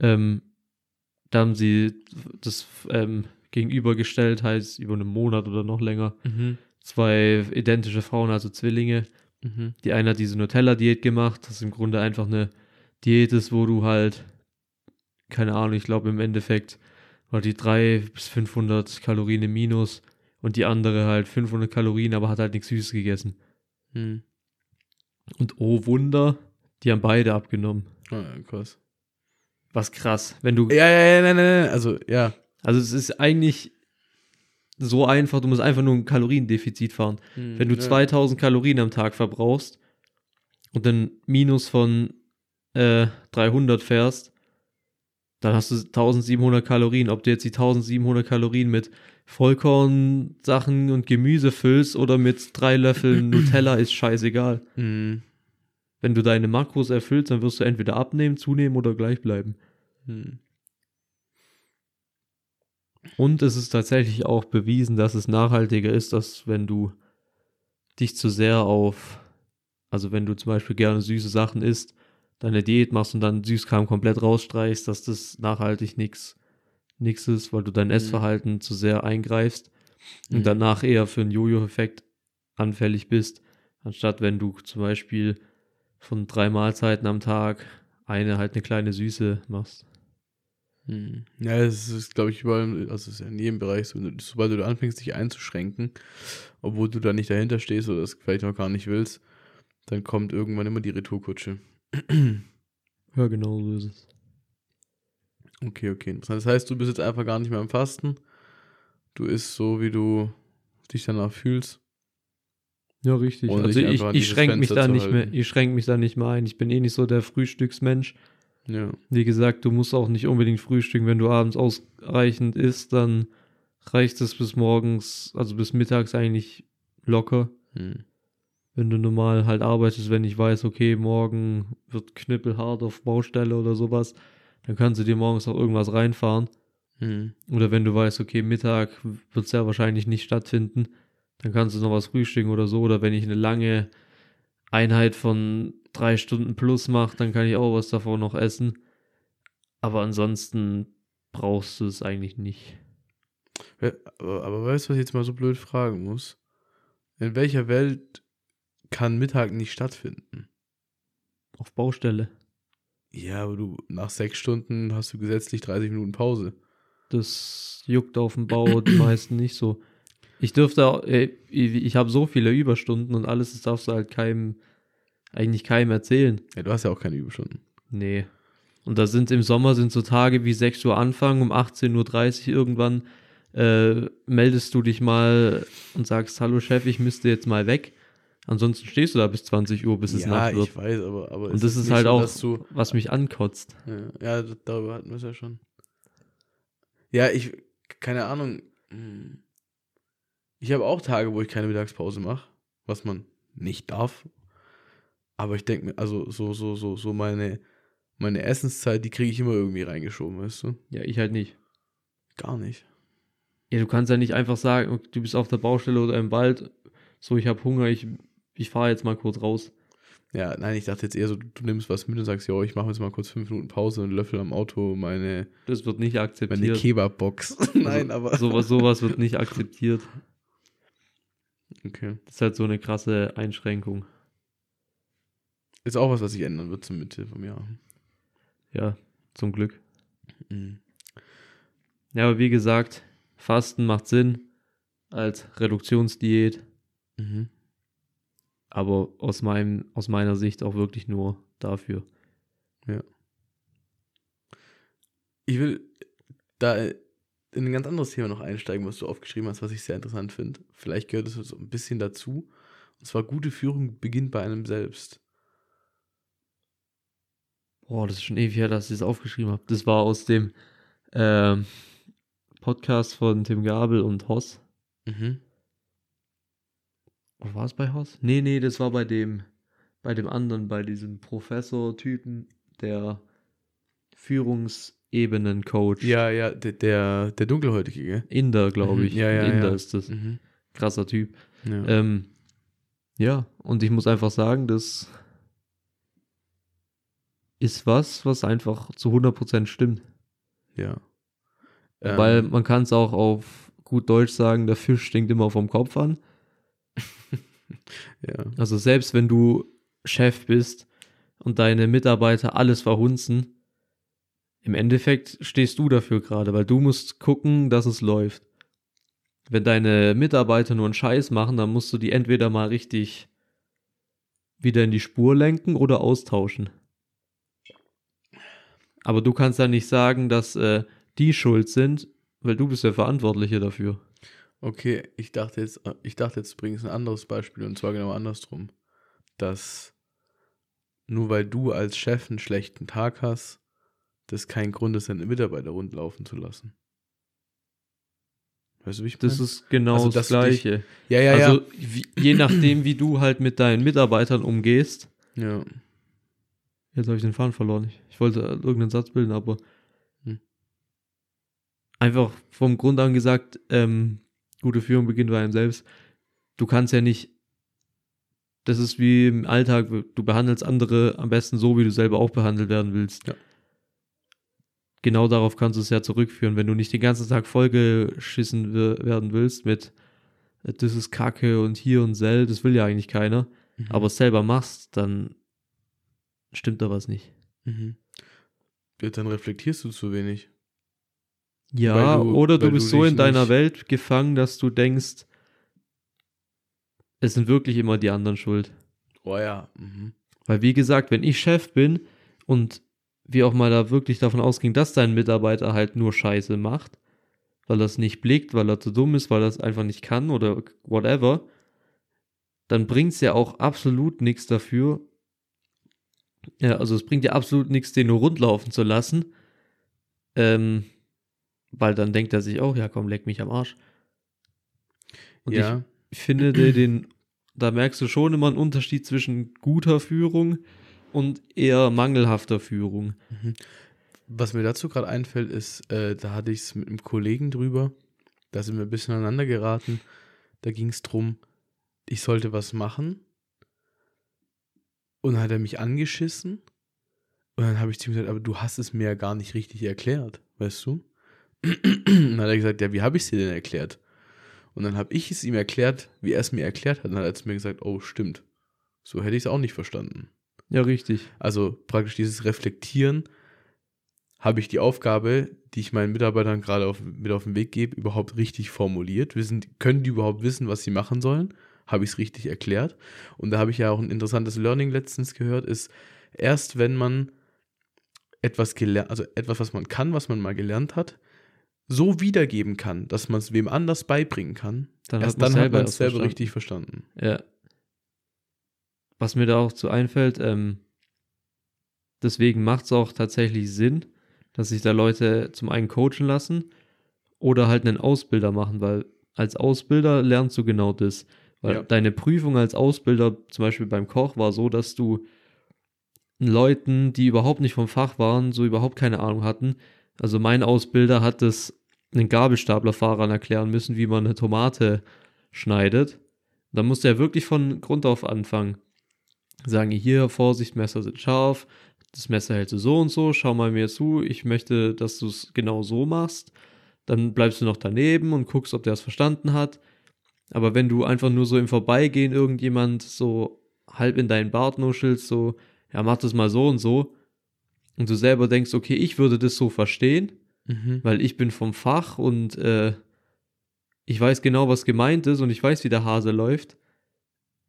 ähm, da haben sie das ähm, gegenübergestellt, heißt über einen Monat oder noch länger, Mhm. zwei identische Frauen, also Zwillinge. Mhm. Die eine hat diese Nutella-Diät gemacht, das im Grunde einfach eine Diät ist, wo du halt, keine Ahnung, ich glaube im Endeffekt war die 300 bis 500 Kalorien im Minus und die andere halt 500 Kalorien, aber hat halt nichts Süßes gegessen. Mhm. Und oh Wunder, die haben beide abgenommen. Ah, ja, krass. Was krass. Wenn du, Ja, ja, ja, nein, nein, nein. Also, ja. Also es ist eigentlich so einfach, du musst einfach nur ein Kaloriendefizit fahren. Wenn du ja. 2000 Kalorien am Tag verbrauchst und dann Minus von äh, 300 fährst, dann hast du 1700 Kalorien. Ob du jetzt die 1700 Kalorien mit Vollkornsachen und Gemüse füllst oder mit drei Löffeln (clears throat) Nutella, ist scheißegal. Mhm. Wenn du deine Makros erfüllst, dann wirst du entweder abnehmen, zunehmen oder gleich bleiben. Mhm. Und es ist tatsächlich auch bewiesen, dass es nachhaltiger ist, dass wenn du dich zu sehr auf, also wenn du zum Beispiel gerne süße Sachen isst, deine Diät machst und dann Süßkram komplett rausstreichst, dass das nachhaltig nichts nix ist, weil du dein Mhm. Essverhalten zu sehr eingreifst Mhm. und danach eher für einen Jojo-Effekt anfällig bist, anstatt wenn du zum Beispiel von drei Mahlzeiten am Tag eine halt eine kleine Süße machst. Mhm. Ja, es ist, glaube ich, überall, also es ist ja in jedem Bereich so, sobald du anfängst, dich einzuschränken, obwohl du da nicht dahinter stehst oder das vielleicht auch gar nicht willst, dann kommt irgendwann immer die Retourkutsche. (clears throat) Ja, genau so ist es. Okay, okay. Das heißt, du bist jetzt einfach gar nicht mehr am Fasten Du isst so, wie du dich danach fühlst. Ja, richtig. Ohne also ich, ich schränke mich da nicht mehr, halten. ich schränke mich da nicht mehr ein. Ich bin eh nicht so der Frühstücksmensch. Ja. Wie gesagt, du musst auch nicht unbedingt frühstücken. Wenn du abends ausreichend isst, dann reicht es bis morgens, also bis mittags eigentlich locker. Hm. Wenn du normal halt arbeitest, wenn ich weiß, okay, morgen wird knüppelhart auf Baustelle oder sowas, dann kannst du dir morgens auch irgendwas reinfahren. Hm. Oder wenn du weißt, okay, Mittag wird sehr wahrscheinlich nicht stattfinden, dann kannst du noch was frühstücken oder so. Oder wenn ich eine lange Einheit von drei Stunden plus mache, dann kann ich auch was davon noch essen. Aber ansonsten brauchst du es eigentlich nicht. Ä- Aber, aber weißt du, was ich jetzt mal so blöd fragen muss? In welcher Welt kann Mittag nicht stattfinden? Auf Baustelle. Ja, aber du, nach sechs Stunden hast du gesetzlich 30 Minuten Pause. Das juckt auf dem Bau die meisten nicht so. Ich dürfte, auch- äh, ich, habe so viele Überstunden und alles, das darfst du halt keinem, eigentlich keinem erzählen. Ja, du hast ja auch keine Überstunden. Nee. Und da sind im Sommer sind so Tage wie 6 Uhr Anfang, um 18.30 Uhr irgendwann äh, meldest du dich mal und sagst, hallo Chef, ich müsste jetzt mal weg. Ansonsten stehst du da bis 20 Uhr, bis es ja, Nacht wird. ich weiß, aber, aber Und es das ist halt auch, du, was mich ankotzt. ja, ja, darüber hatten wir es ja schon. Ja, ich, keine Ahnung. hm. Ich habe auch Tage, wo ich keine Mittagspause mache, was man nicht darf. Aber ich denke mir, also so, so, so, so meine, meine Essenszeit, die kriege ich immer irgendwie reingeschoben, weißt du? Ja, ich halt nicht. Gar nicht. Ja, du kannst ja nicht einfach sagen, du bist auf der Baustelle oder im Wald, so ich habe Hunger, ich, ich fahre jetzt mal kurz raus. Ja, nein, ich dachte jetzt eher so, du, nimmst was mit und sagst, ja, ich mache jetzt mal kurz fünf Minuten Pause und löffel am Auto meine, Das wird nicht meine akzeptiert. Kebabbox. (laughs) nein, aber. Sowas, sowas wird nicht akzeptiert. Okay. Das ist halt so eine krasse Einschränkung. Ist auch was, was sich ändern wird zum Mitte vom Jahr. Ja, zum Glück. Mhm. Ja, aber wie gesagt, Fasten macht Sinn als Reduktionsdiät, Mhm. aber aus, meinem, aus meiner Sicht auch wirklich nur dafür. Ich will da in ein ganz anderes Thema noch einsteigen, was du aufgeschrieben hast, was ich sehr interessant finde. Vielleicht gehört es so ein bisschen dazu. Und zwar, gute Führung beginnt bei einem selbst. Boah, das ist schon ewig her, dass ich das aufgeschrieben habe. Das war aus dem ähm, Podcast von Tim Gabel und Hoss. Mhm. Oh, war es bei Hoss? Nee, nee, das war bei dem, bei dem anderen, bei diesem Professor-Typen, der Führungsebenen-Coach. Ja, ja, der, der, der Dunkelhäutige, gell? Inder, glaube Mhm, ich. ja, ja, Inder ja. ist das. Mhm. Krasser Typ. Ja. Ähm, ja, und ich muss einfach sagen, das ist was, was einfach zu 100% stimmt. ja. Ähm, Weil man kann es auch auf gut Deutsch sagen, der Fisch stinkt immer vom Kopf an. (laughs) ja. Also selbst wenn du Chef bist und deine Mitarbeiter alles verhunzen, im Endeffekt stehst du dafür gerade, weil du musst gucken, dass es läuft. Wenn deine Mitarbeiter nur einen Scheiß machen, dann musst du die entweder mal richtig wieder in die Spur lenken oder austauschen. Aber du kannst dann nicht sagen, dass äh, die schuld sind, weil du bist der Verantwortliche dafür. Okay, ich dachte jetzt, äh, ich dachte jetzt übrigens ein anderes Beispiel und zwar genau andersrum. Dass nur weil du als Chef einen schlechten Tag hast, das kein Grund ist, deine Mitarbeiter rundlaufen zu lassen. Weißt du, wie ich Das meine? ist genau Also, das du dich- Gleiche. Ja, ja, also wie, je nachdem, wie du halt mit deinen Mitarbeitern umgehst. ja. Ja. Jetzt habe ich den Faden verloren. Ich, ich wollte irgendeinen Satz bilden, aber Hm. einfach vom Grund an gesagt, ähm, gute Führung beginnt bei einem selbst. Du kannst ja nicht, das ist wie im Alltag, du behandelst andere am besten so, wie du selber auch behandelt werden willst. Ja. Genau darauf kannst du es ja zurückführen, wenn du nicht den ganzen Tag vollgeschissen wer- werden willst mit äh, das ist Kacke und hier und sel, das will ja eigentlich keiner, Mhm. aber es selber machst, dann stimmt da was nicht. Mhm. Ja, dann reflektierst du zu wenig. Ja, du- oder du bist du so in deiner Welt gefangen, dass du denkst, es sind wirklich immer die anderen schuld. Oh ja. Mhm. Weil wie gesagt, wenn ich Chef bin und wir auch mal da wirklich davon ausgehen, dass dein Mitarbeiter halt nur Scheiße macht, weil er es nicht blickt, weil er zu dumm ist, weil er es einfach nicht kann oder whatever, dann bringt es ja auch absolut nichts dafür. Ja, also es bringt ja absolut nichts, den nur rundlaufen zu lassen. Ähm, weil dann denkt er sich auch, ja komm, leck mich am Arsch. Und ja. ich finde den, den, da merkst du schon immer einen Unterschied zwischen guter Führung und eher mangelhafter Führung. Mhm. Was mir dazu gerade einfällt, ist, äh, da hatte ich es mit einem Kollegen drüber, da sind wir ein bisschen aneinander geraten. Da ging es darum, ich sollte was machen. Und dann hat er mich angeschissen. Und dann habe ich zu ihm gesagt, aber du hast es mir ja gar nicht richtig erklärt, weißt du? (clears throat) Und dann hat er gesagt, ja, wie habe ich es dir denn erklärt? Und dann habe ich es ihm erklärt, wie er es mir erklärt hat. Und dann hat er zu mir gesagt, oh, stimmt. So hätte ich es auch nicht verstanden. Ja, richtig. Also praktisch dieses Reflektieren, habe ich die Aufgabe, die ich meinen Mitarbeitern gerade auf, mit auf den Weg gebe, überhaupt richtig formuliert? Wissen, können die überhaupt wissen, was sie machen sollen? Habe ich es richtig erklärt? Und da habe ich ja auch ein interessantes Learning letztens gehört, ist erst wenn man etwas gelernt, also etwas, was man kann, was man mal gelernt hat, so wiedergeben kann, dass man es wem anders beibringen kann, Dann erst hat dann hat man es selber verstanden. richtig verstanden. Ja. Was mir da auch zu einfällt, ähm, deswegen macht es auch tatsächlich Sinn, dass sich da Leute zum einen coachen lassen oder halt einen Ausbilder machen, weil als Ausbilder lernst du genau das. Weil Ja. deine Prüfung als Ausbilder, zum Beispiel beim Koch, war so, dass du Leuten, die überhaupt nicht vom Fach waren, so überhaupt keine Ahnung hatten. Also mein Ausbilder hat es einen Gabelstaplerfahrern erklären müssen, wie man eine Tomate schneidet. Da musste er wirklich von Grund auf anfangen. Sagen, hier, Vorsicht, Messer sind scharf, das Messer hältst du so und so, schau mal mir zu, ich möchte, dass du es genau so machst. Dann bleibst du noch daneben und guckst, ob der es verstanden hat. Aber wenn du einfach nur so im Vorbeigehen irgendjemand so halb in deinen Bart nuschelst, so, ja, mach das mal so und so, und du selber denkst, okay, ich würde das so verstehen, Mhm. weil ich bin vom Fach und äh, ich weiß genau, was gemeint ist und ich weiß, wie der Hase läuft.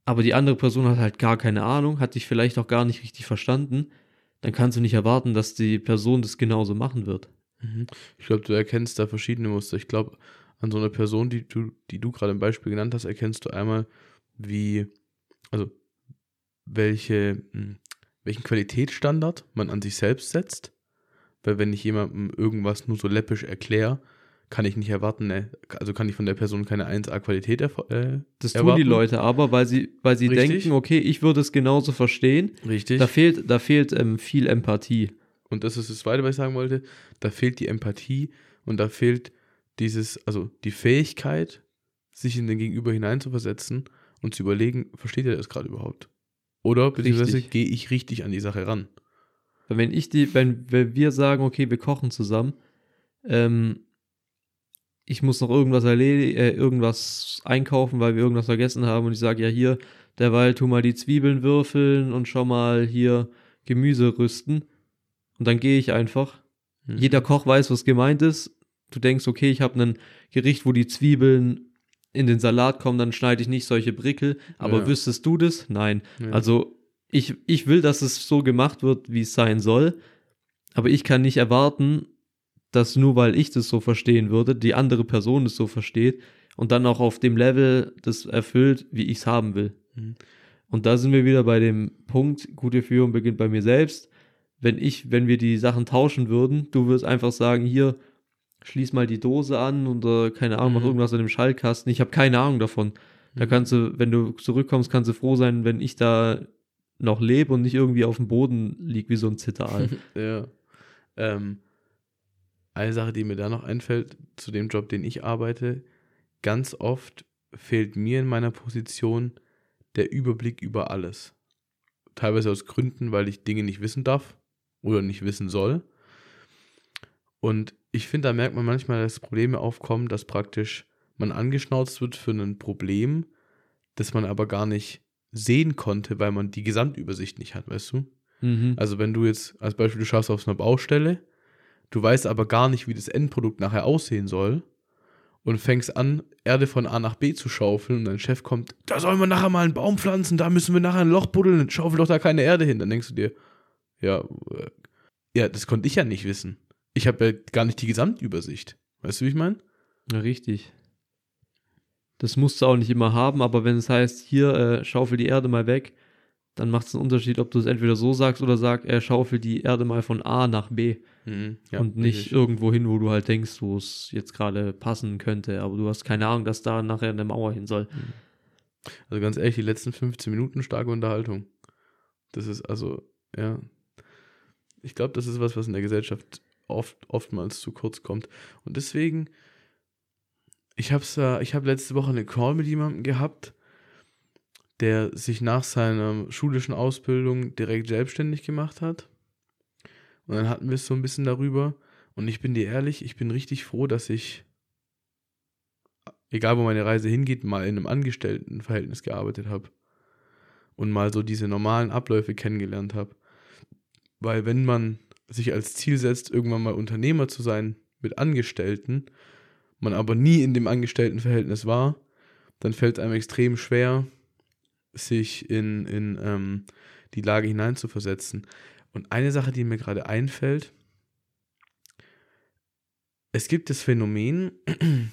Aber die andere Person hat halt gar keine Ahnung, hat dich vielleicht auch gar nicht richtig verstanden. Dann kannst du nicht erwarten, dass die Person das genauso machen wird. Mhm. Ich glaube, du erkennst da verschiedene Muster. Ich glaube, an so einer Person, die du, die du gerade im Beispiel genannt hast, erkennst du einmal, wie, also welche, mh, welchen Qualitätsstandard man an sich selbst setzt. Weil wenn ich jemandem irgendwas nur so läppisch erkläre, kann ich nicht erwarten, ne, also kann ich von der Person keine 1A-Qualität erf- äh, Das tun erwarten. die Leute aber, weil sie, weil sie Richtig. denken, okay, ich würde es genauso verstehen. Richtig. Da fehlt, da fehlt ähm, viel Empathie. Und das ist das Zweite, was ich sagen wollte. Da fehlt die Empathie und da fehlt dieses, also die Fähigkeit, sich in den Gegenüber hineinzuversetzen und zu überlegen, versteht er das gerade überhaupt? Oder beziehungsweise gehe ich richtig an die Sache ran? Wenn ich die, wenn, wenn wir sagen, okay, wir kochen zusammen, ähm, ich muss noch irgendwas erledigen, äh, irgendwas einkaufen, weil wir irgendwas vergessen haben und ich sage, ja hier, derweil tu mal die Zwiebeln würfeln und schau mal hier Gemüse rüsten. Und dann gehe ich einfach. Hm. Jeder Koch weiß, was gemeint ist. Du denkst, okay, ich habe ein Gericht, wo die Zwiebeln in den Salat kommen, dann schneide ich nicht solche Brickel. Aber Ja. wüsstest du das? Nein. Ja. Also ich, ich will, dass es so gemacht wird, wie es sein soll. Aber ich kann nicht erwarten, dass nur weil ich das so verstehen würde, die andere Person es so versteht und dann auch auf dem Level das erfüllt, wie ich es haben will. Mhm. Und da sind wir wieder bei dem Punkt, gute Führung beginnt bei mir selbst. Wenn ich, wenn wir die Sachen tauschen würden, du würdest einfach sagen, hier, schließ mal die Dose an oder keine Ahnung, mach Mhm. irgendwas an dem Schallkasten. Ich habe keine Ahnung davon. Da Mhm. kannst du, wenn du zurückkommst, kannst du froh sein, wenn ich da noch lebe und nicht irgendwie auf dem Boden lieg wie so ein Zitteral. (laughs) Ja. Ähm, eine Sache, die mir da noch einfällt, zu dem Job, den ich arbeite, ganz oft fehlt mir in meiner Position der Überblick über alles. Teilweise aus Gründen, weil ich Dinge nicht wissen darf oder nicht wissen soll. Und ich finde, da merkt man manchmal, dass Probleme aufkommen, dass praktisch man angeschnauzt wird für ein Problem, das man aber gar nicht sehen konnte, weil man die Gesamtübersicht nicht hat, weißt du? mhm. Also wenn du jetzt als Beispiel, du schaffst auf einer Baustelle, du weißt aber gar nicht, wie das Endprodukt nachher aussehen soll und fängst an, Erde von A nach B zu schaufeln und dein Chef kommt, da sollen wir nachher mal einen Baum pflanzen, da müssen wir nachher ein Loch buddeln, schaufel doch da keine Erde hin. Dann denkst du dir, ja, äh, ja, das konnte ich ja nicht wissen. Ich habe ja gar nicht die Gesamtübersicht. Weißt du, wie ich meine? Ja, richtig. Das musst du auch nicht immer haben, aber wenn es heißt, hier, äh, schaufel die Erde mal weg, dann macht es einen Unterschied, ob du es entweder so sagst oder sag, er schaufel die Erde mal von A nach B. Mhm. Ja, und nicht richtig. irgendwo hin, wo du halt denkst, wo es jetzt gerade passen könnte, aber du hast keine Ahnung, dass da nachher eine Mauer hin soll. Also ganz ehrlich, die letzten 15 Minuten starke Unterhaltung. Das ist also, ja. Ich glaube, das ist was, was in der Gesellschaft oft, oftmals zu kurz kommt. Und deswegen, ich habe ich hab letzte Woche eine Call mit jemandem gehabt, der sich nach seiner schulischen Ausbildung direkt selbstständig gemacht hat. Und dann hatten wir es so ein bisschen darüber. Und ich bin dir ehrlich, ich bin richtig froh, dass ich, egal wo meine Reise hingeht, mal in einem Angestelltenverhältnis gearbeitet habe. Und mal so diese normalen Abläufe kennengelernt habe. Weil wenn man sich als Ziel setzt, irgendwann mal Unternehmer zu sein mit Angestellten, man aber nie in dem Angestelltenverhältnis war, dann fällt es einem extrem schwer, sich in, in ähm, die Lage hineinzuversetzen. Und eine Sache, die mir gerade einfällt, es gibt das Phänomen, (clears throat)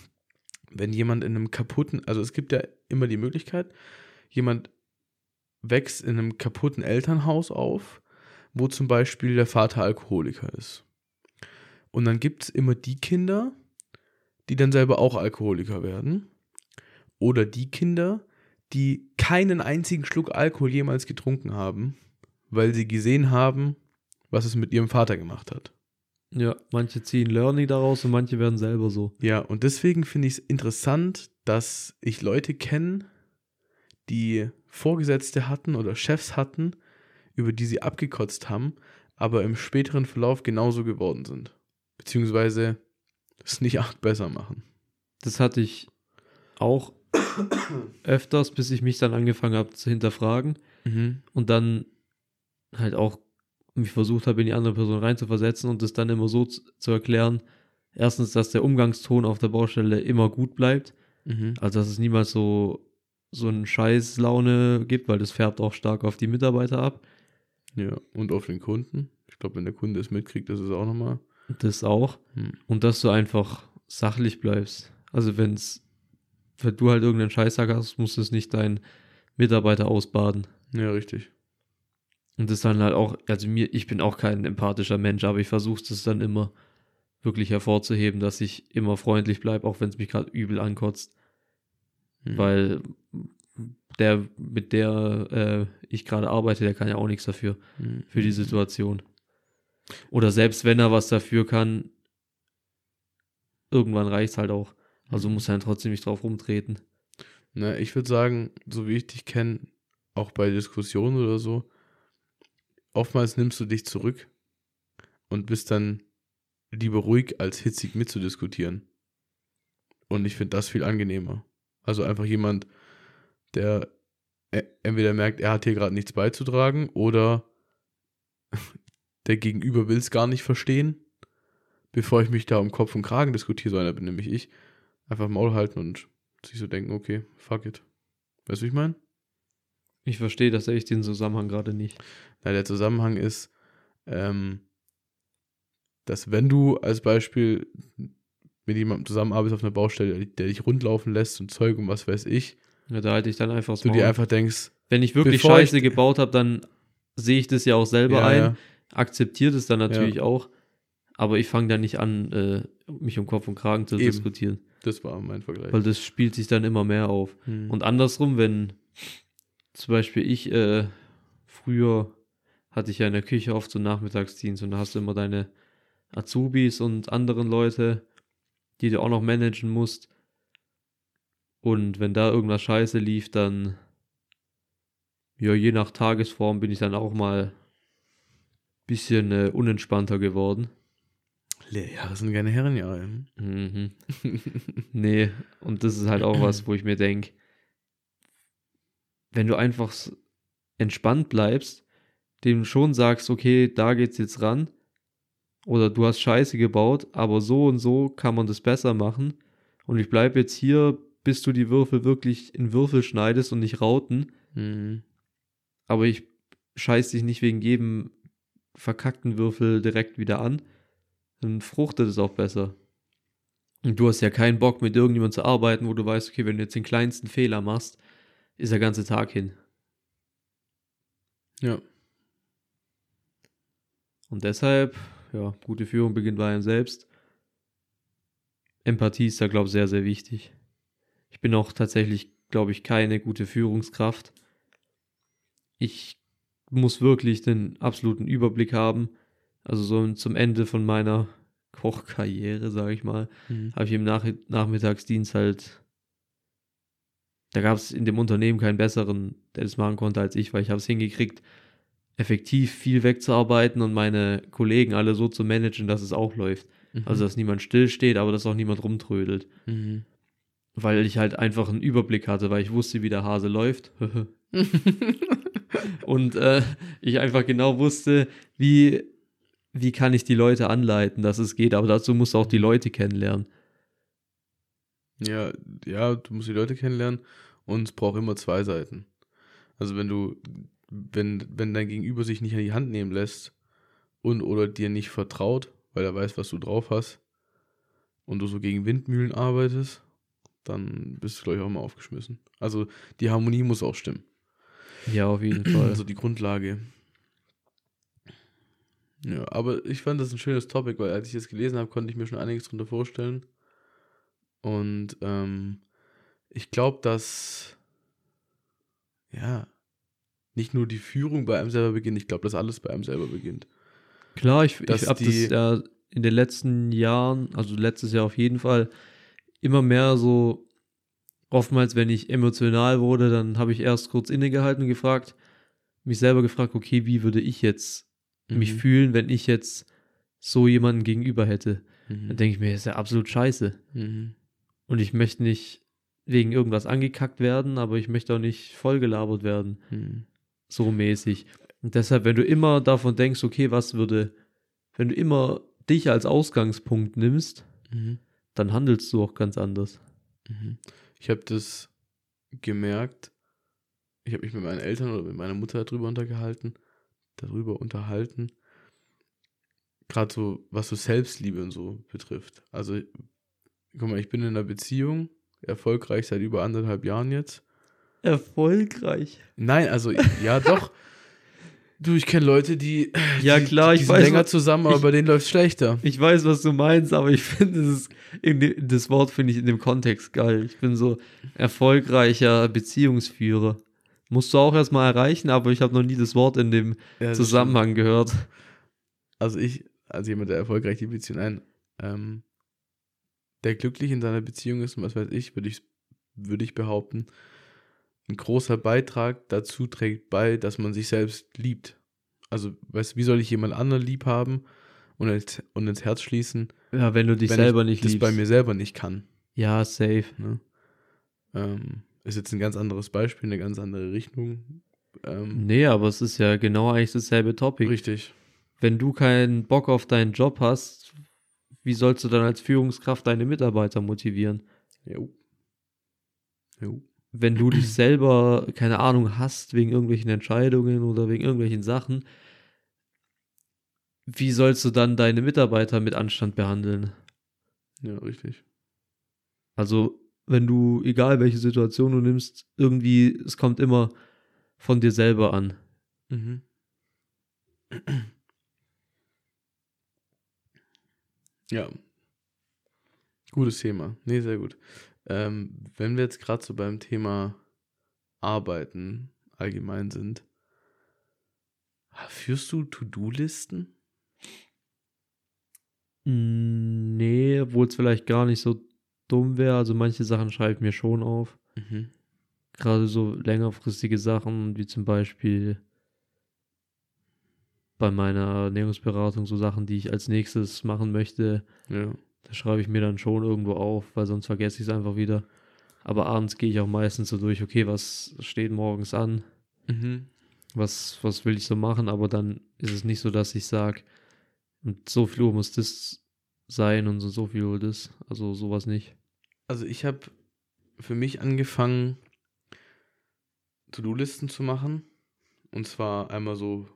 wenn jemand in einem kaputten, also es gibt ja immer die Möglichkeit, jemand wächst in einem kaputten Elternhaus auf, wo zum Beispiel der Vater Alkoholiker ist. Und dann gibt es immer die Kinder, die dann selber auch Alkoholiker werden. Oder die Kinder, die keinen einzigen Schluck Alkohol jemals getrunken haben, weil sie gesehen haben, was es mit ihrem Vater gemacht hat. Ja, manche ziehen Learning daraus und manche werden selber so. Ja, und deswegen finde ich es interessant, dass ich Leute kenne, die Vorgesetzte hatten oder Chefs hatten, über die sie abgekotzt haben, aber im späteren Verlauf genauso geworden sind. Beziehungsweise es nicht arg (laughs) besser machen. Das hatte ich auch öfters, bis ich mich dann angefangen habe zu hinterfragen Mhm. und dann halt auch mich versucht habe, in die andere Person reinzuversetzen und das dann immer so zu, erklären. Erstens, dass der Umgangston auf der Baustelle immer gut bleibt, Mhm. also dass es niemals so so eine Scheißlaune gibt, weil das färbt auch stark auf die Mitarbeiter ab. Ja, und auf den Kunden. Ich glaube, wenn der Kunde es mitkriegt, das ist auch nochmal. Das auch. Hm. Und dass du einfach sachlich bleibst. Also wenn's, wenn du halt irgendeinen Scheißtag hast, muss es nicht dein Mitarbeiter ausbaden. Ja, richtig. Und das dann halt auch, also mir, ich bin auch kein empathischer Mensch, aber ich versuche es dann immer wirklich hervorzuheben, dass ich immer freundlich bleibe, auch wenn es mich gerade übel ankotzt. Mhm. Weil der, mit der äh, ich gerade arbeite, der kann ja auch nichts dafür, Mhm. für die Situation. Oder selbst wenn er was dafür kann, irgendwann reicht es halt auch. Also muss er trotzdem nicht drauf rumtreten. Na, ich würde sagen, so wie ich dich kenne, auch bei Diskussionen oder so, oftmals nimmst du dich zurück und bist dann lieber ruhig, als hitzig mitzudiskutieren. Und ich finde das viel angenehmer. Also einfach jemand, der e- entweder merkt, er hat hier gerade nichts beizutragen oder (laughs) der Gegenüber will es gar nicht verstehen, bevor ich mich da um Kopf und Kragen diskutiere, so einer bin nämlich ich, einfach Maul halten und sich so denken, okay, fuck it. Weißt du, wie ich meine? Ich verstehe das echt den Zusammenhang gerade nicht. Na, der Zusammenhang ist, ähm, dass wenn du als Beispiel mit jemandem zusammenarbeitest auf einer Baustelle, der dich rundlaufen lässt und Zeug und was weiß ich, Ja, da halte ich dann einfach das du dir einfach denkst, Wenn ich wirklich Bevor ich- Scheiße gebaut habe, dann sehe ich das ja auch selber ja, ein, ja, akzeptiere das dann natürlich auch, aber ich fange dann nicht an, äh, mich um Kopf und Kragen zu Eben. diskutieren, das war mein Vergleich. weil das spielt sich dann immer mehr auf. Hm. Und andersrum, wenn zum Beispiel ich äh, früher hatte ich ja in der Küche oft so Nachmittagsdienst und da hast du immer deine Azubis und anderen Leute, die du auch noch managen musst. Und wenn da irgendwas scheiße lief, dann, ja, je nach Tagesform bin ich dann auch mal bisschen äh, unentspannter geworden. Lehrjahre sind keine Herrenjahre. Mhm. (laughs) Nee, und das ist halt auch was, wo ich mir denke, wenn du einfach entspannt bleibst, dem schon sagst, okay, da geht's jetzt ran, oder du hast Scheiße gebaut, aber so und so kann man das besser machen, und ich bleib jetzt hier, bis du die Würfel wirklich in Würfel schneidest und nicht Rauten, Mhm. aber ich scheiß dich nicht wegen jedem verkackten Würfel direkt wieder an, dann fruchtet es auch besser. Und du hast ja keinen Bock, mit irgendjemandem zu arbeiten, wo du weißt, okay, wenn du jetzt den kleinsten Fehler machst, ist der ganze Tag hin. Ja. Und deshalb, ja, gute Führung beginnt bei einem selbst. Empathie ist da, glaube ich, sehr, sehr wichtig. Ich bin auch tatsächlich, glaube ich, keine gute Führungskraft. Ich muss wirklich den absoluten Überblick haben. Also so zum Ende von meiner Kochkarriere, sage ich mal, Mhm. habe ich im Nach Nachmittagsdienst halt, da gab es in dem Unternehmen keinen besseren, der das machen konnte als ich, weil ich habe es hingekriegt, effektiv viel wegzuarbeiten und meine Kollegen alle so zu managen, dass es auch läuft. Mhm. Also dass niemand stillsteht, aber dass auch niemand rumtrödelt. Mhm. Weil ich halt einfach einen Überblick hatte, weil ich wusste, wie der Hase läuft. (laughs) und äh, ich einfach genau wusste, wie, wie kann ich die Leute anleiten, dass es geht. Aber dazu musst du auch die Leute kennenlernen. Ja, ja, du musst die Leute kennenlernen und es braucht immer zwei Seiten. Also wenn du, wenn, wenn dein Gegenüber sich nicht an die Hand nehmen lässt und oder dir nicht vertraut, weil er weiß, was du drauf hast und du so gegen Windmühlen arbeitest, dann bist du, glaube ich, auch mal aufgeschmissen. Also die Harmonie muss auch stimmen. Ja, auf jeden Fall. Also die Grundlage. Ja, aber ich fand das ein schönes Topic, weil als ich das gelesen habe, konnte ich mir schon einiges drunter vorstellen. Und ähm, ich glaube, dass ja nicht nur die Führung bei einem selber beginnt, ich glaube, dass alles bei einem selber beginnt. Klar, ich, dass ich habe das ja in den letzten Jahren, also letztes Jahr auf jeden Fall, immer mehr so, oftmals, wenn ich emotional wurde, dann habe ich erst kurz innegehalten und gefragt, mich selber gefragt, okay, wie würde ich jetzt mich Mhm. fühlen, wenn ich jetzt so jemanden gegenüber hätte? Dann Mhm. denke ich mir, das ist ja absolut scheiße. Mhm. Und ich möchte nicht wegen irgendwas angekackt werden, aber ich möchte auch nicht vollgelabert werden. Mhm. so mäßig. Und deshalb, wenn du immer davon denkst, okay, was würde, wenn du immer dich als Ausgangspunkt nimmst, Mhm. dann handelst du auch ganz anders. Mhm. Ich habe das gemerkt, ich habe mich mit meinen Eltern oder mit meiner Mutter darüber untergehalten, darüber unterhalten, gerade so, was so Selbstliebe und so betrifft. Also, guck mal, ich bin in einer Beziehung, erfolgreich seit über anderthalb Jahren jetzt. Erfolgreich. Nein, also, ja (laughs) doch. Du, ich kenne Leute, die, Ja, klar, die ich sind weiß, länger zusammen, aber ich- bei denen läuft es schlechter. Ich weiß, was du meinst, aber ich (laughs) finde das, in de, das Wort finde ich in dem Kontext geil. Ich bin so erfolgreicher Beziehungsführer. Musst du auch erstmal erreichen, aber ich habe noch nie das Wort in dem Ja, das Zusammenhang gehört. also ich, als jemand, der erfolgreich die Beziehung ein, ähm, der glücklich in seiner Beziehung ist und was weiß ich, würde ich, würde ich behaupten, ein großer Beitrag dazu trägt bei, dass man sich selbst liebt. Also, weißt du, wie soll ich jemand anderen lieb haben und ins, und ins Herz schließen, Ja, wenn du dich wenn selber ich nicht das liebst. bei mir selber nicht kann? Ja, safe. Ne? Ähm, ist jetzt ein ganz anderes Beispiel, eine ganz andere Richtung. Ähm, Nee, aber es ist ja genau eigentlich dasselbe Topic. richtig. wenn du keinen Bock auf deinen Job hast, wie sollst du dann als Führungskraft deine Mitarbeiter motivieren? Jo. Jo. Wenn du dich selber, keine Ahnung, hast wegen irgendwelchen Entscheidungen oder wegen irgendwelchen Sachen, wie sollst du dann deine Mitarbeiter mit Anstand behandeln? Ja, richtig. Also, wenn du, egal welche Situation du nimmst, irgendwie, es kommt immer von dir selber an. Mhm. Ja. Gutes Thema. Nee, sehr gut. Ähm, wenn wir jetzt gerade so beim Thema Arbeiten allgemein sind, führst du To-Do-Listen? Mm, Nee, obwohl es vielleicht gar nicht so dumm wäre. Also manche Sachen schreibe ich mir schon auf. Mhm. Gerade so längerfristige Sachen, wie zum Beispiel bei meiner Ernährungsberatung, so Sachen, die ich als nächstes machen möchte, Ja. da schreibe ich mir dann schon irgendwo auf, weil sonst vergesse ich es einfach wieder. Aber abends gehe ich auch meistens so durch, okay, was steht morgens an, Mhm. was, was will ich so machen, aber dann ist es nicht so, dass ich sage, und so viel Uhr muss das sein und so, so viel Uhr das. Also sowas nicht. Also ich habe für mich angefangen, To-Do-Listen zu machen. Und zwar einmal so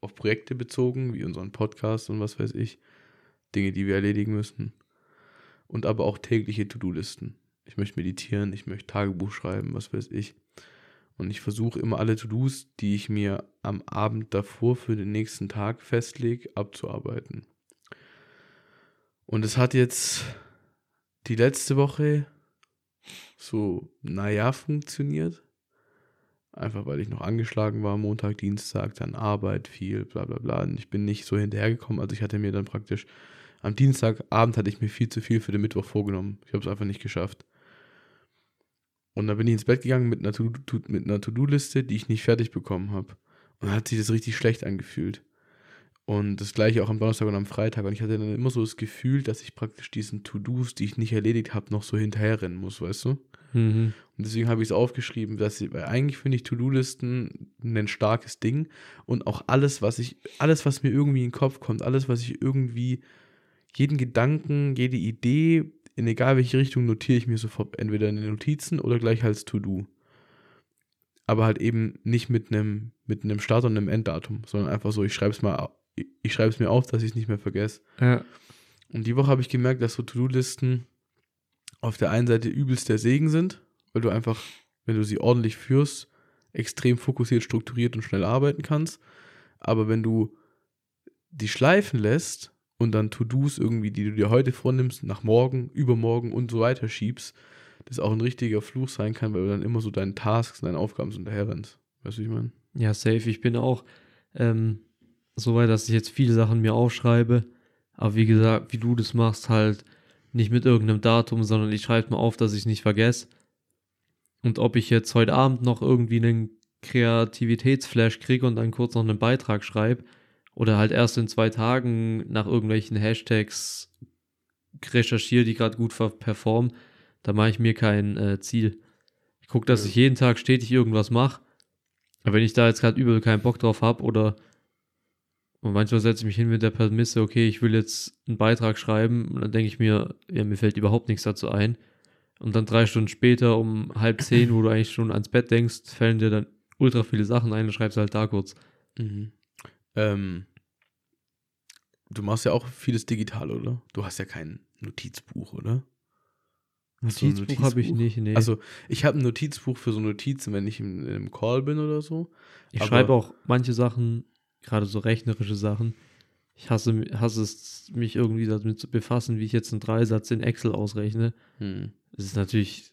auf Projekte bezogen, wie unseren Podcast und was weiß ich. Dinge, die wir erledigen müssen. und aber auch tägliche To-Do-Listen. Ich möchte meditieren, ich möchte Tagebuch schreiben, was weiß ich. Und ich versuche immer alle To-Dos, die ich mir am Abend davor für den nächsten Tag festlege, abzuarbeiten. Und es hat jetzt die letzte Woche so, naja, funktioniert. Einfach weil ich noch angeschlagen war, Montag, Dienstag, dann Arbeit, viel, bla bla bla. Und ich bin nicht so hinterhergekommen. Also ich hatte mir dann praktisch, am Dienstagabend hatte ich mir viel zu viel für den Mittwoch vorgenommen. Ich habe es einfach nicht geschafft. Und dann bin ich ins Bett gegangen mit einer To-Do-Liste, die ich nicht fertig bekommen habe. Und dann hat sich das richtig schlecht angefühlt. Und das gleiche auch am Donnerstag und am Freitag. Und ich hatte dann immer so das Gefühl, dass ich praktisch diesen To-Dos, die ich nicht erledigt habe, noch so hinterherrennen muss, weißt du? Mhm. Und deswegen habe ich es aufgeschrieben, dass ich, weil eigentlich finde ich To-Do-Listen ein starkes Ding. Und auch alles, was ich, alles, was mir irgendwie in den Kopf kommt, alles, was ich irgendwie, jeden Gedanken, jede Idee, in egal welche Richtung notiere ich mir sofort entweder in den Notizen oder gleich als To-Do. Aber halt eben nicht mit einem mit einem Start und einem Enddatum, sondern einfach so, ich schreibe es mal, ich schreibe es mir auf, dass ich es nicht mehr vergesse. Ja. Und die Woche habe ich gemerkt, dass so To-Do-Listen auf der einen Seite übelst der Segen sind, weil du einfach, wenn du sie ordentlich führst, extrem fokussiert, strukturiert und schnell arbeiten kannst. Aber wenn du die schleifen lässt und dann To-Dos irgendwie, die du dir heute vornimmst, nach morgen, übermorgen und so weiter schiebst, das auch ein richtiger Fluch sein kann, weil du dann immer so deinen Tasks, deinen Aufgaben so hinterherrennst. Weißt du, wie ich meine? Ja, safe. Ich bin auch ähm, so weit, dass ich jetzt viele Sachen mir aufschreibe. Aber wie gesagt, wie du das machst, halt nicht mit irgendeinem Datum, sondern ich schreibe mir auf, dass ich es nicht vergesse. Und ob ich jetzt heute Abend noch irgendwie einen Kreativitätsflash kriege und dann kurz noch einen Beitrag schreibe, oder halt erst in zwei Tagen nach irgendwelchen Hashtags recherchiere, die gerade gut performen, da mache ich mir kein äh, Ziel. Ich gucke, dass ja. ich jeden Tag stetig irgendwas mache. Aber wenn ich da jetzt gerade übel keinen Bock drauf habe oder und manchmal setze ich mich hin mit der Prämisse, okay, ich will jetzt einen Beitrag schreiben und dann denke ich mir, ja, mir fällt überhaupt nichts dazu ein. Und dann drei Stunden später um halb zehn, wo du eigentlich schon ans Bett denkst, fällen dir dann ultra viele Sachen ein und schreibst halt da kurz. Mhm. Ähm, du machst ja auch vieles digital, oder? Du hast ja kein Notizbuch, oder? Notizbuch, Notizbuch? habe ich nicht, nee. Also, ich habe ein Notizbuch für so Notizen, wenn ich in, in einem Call bin oder so. Ich schreibe auch manche Sachen, gerade so rechnerische Sachen. Ich hasse, hasse es, mich irgendwie damit zu befassen, wie ich jetzt einen Dreisatz in Excel ausrechne. Hm. Es ist natürlich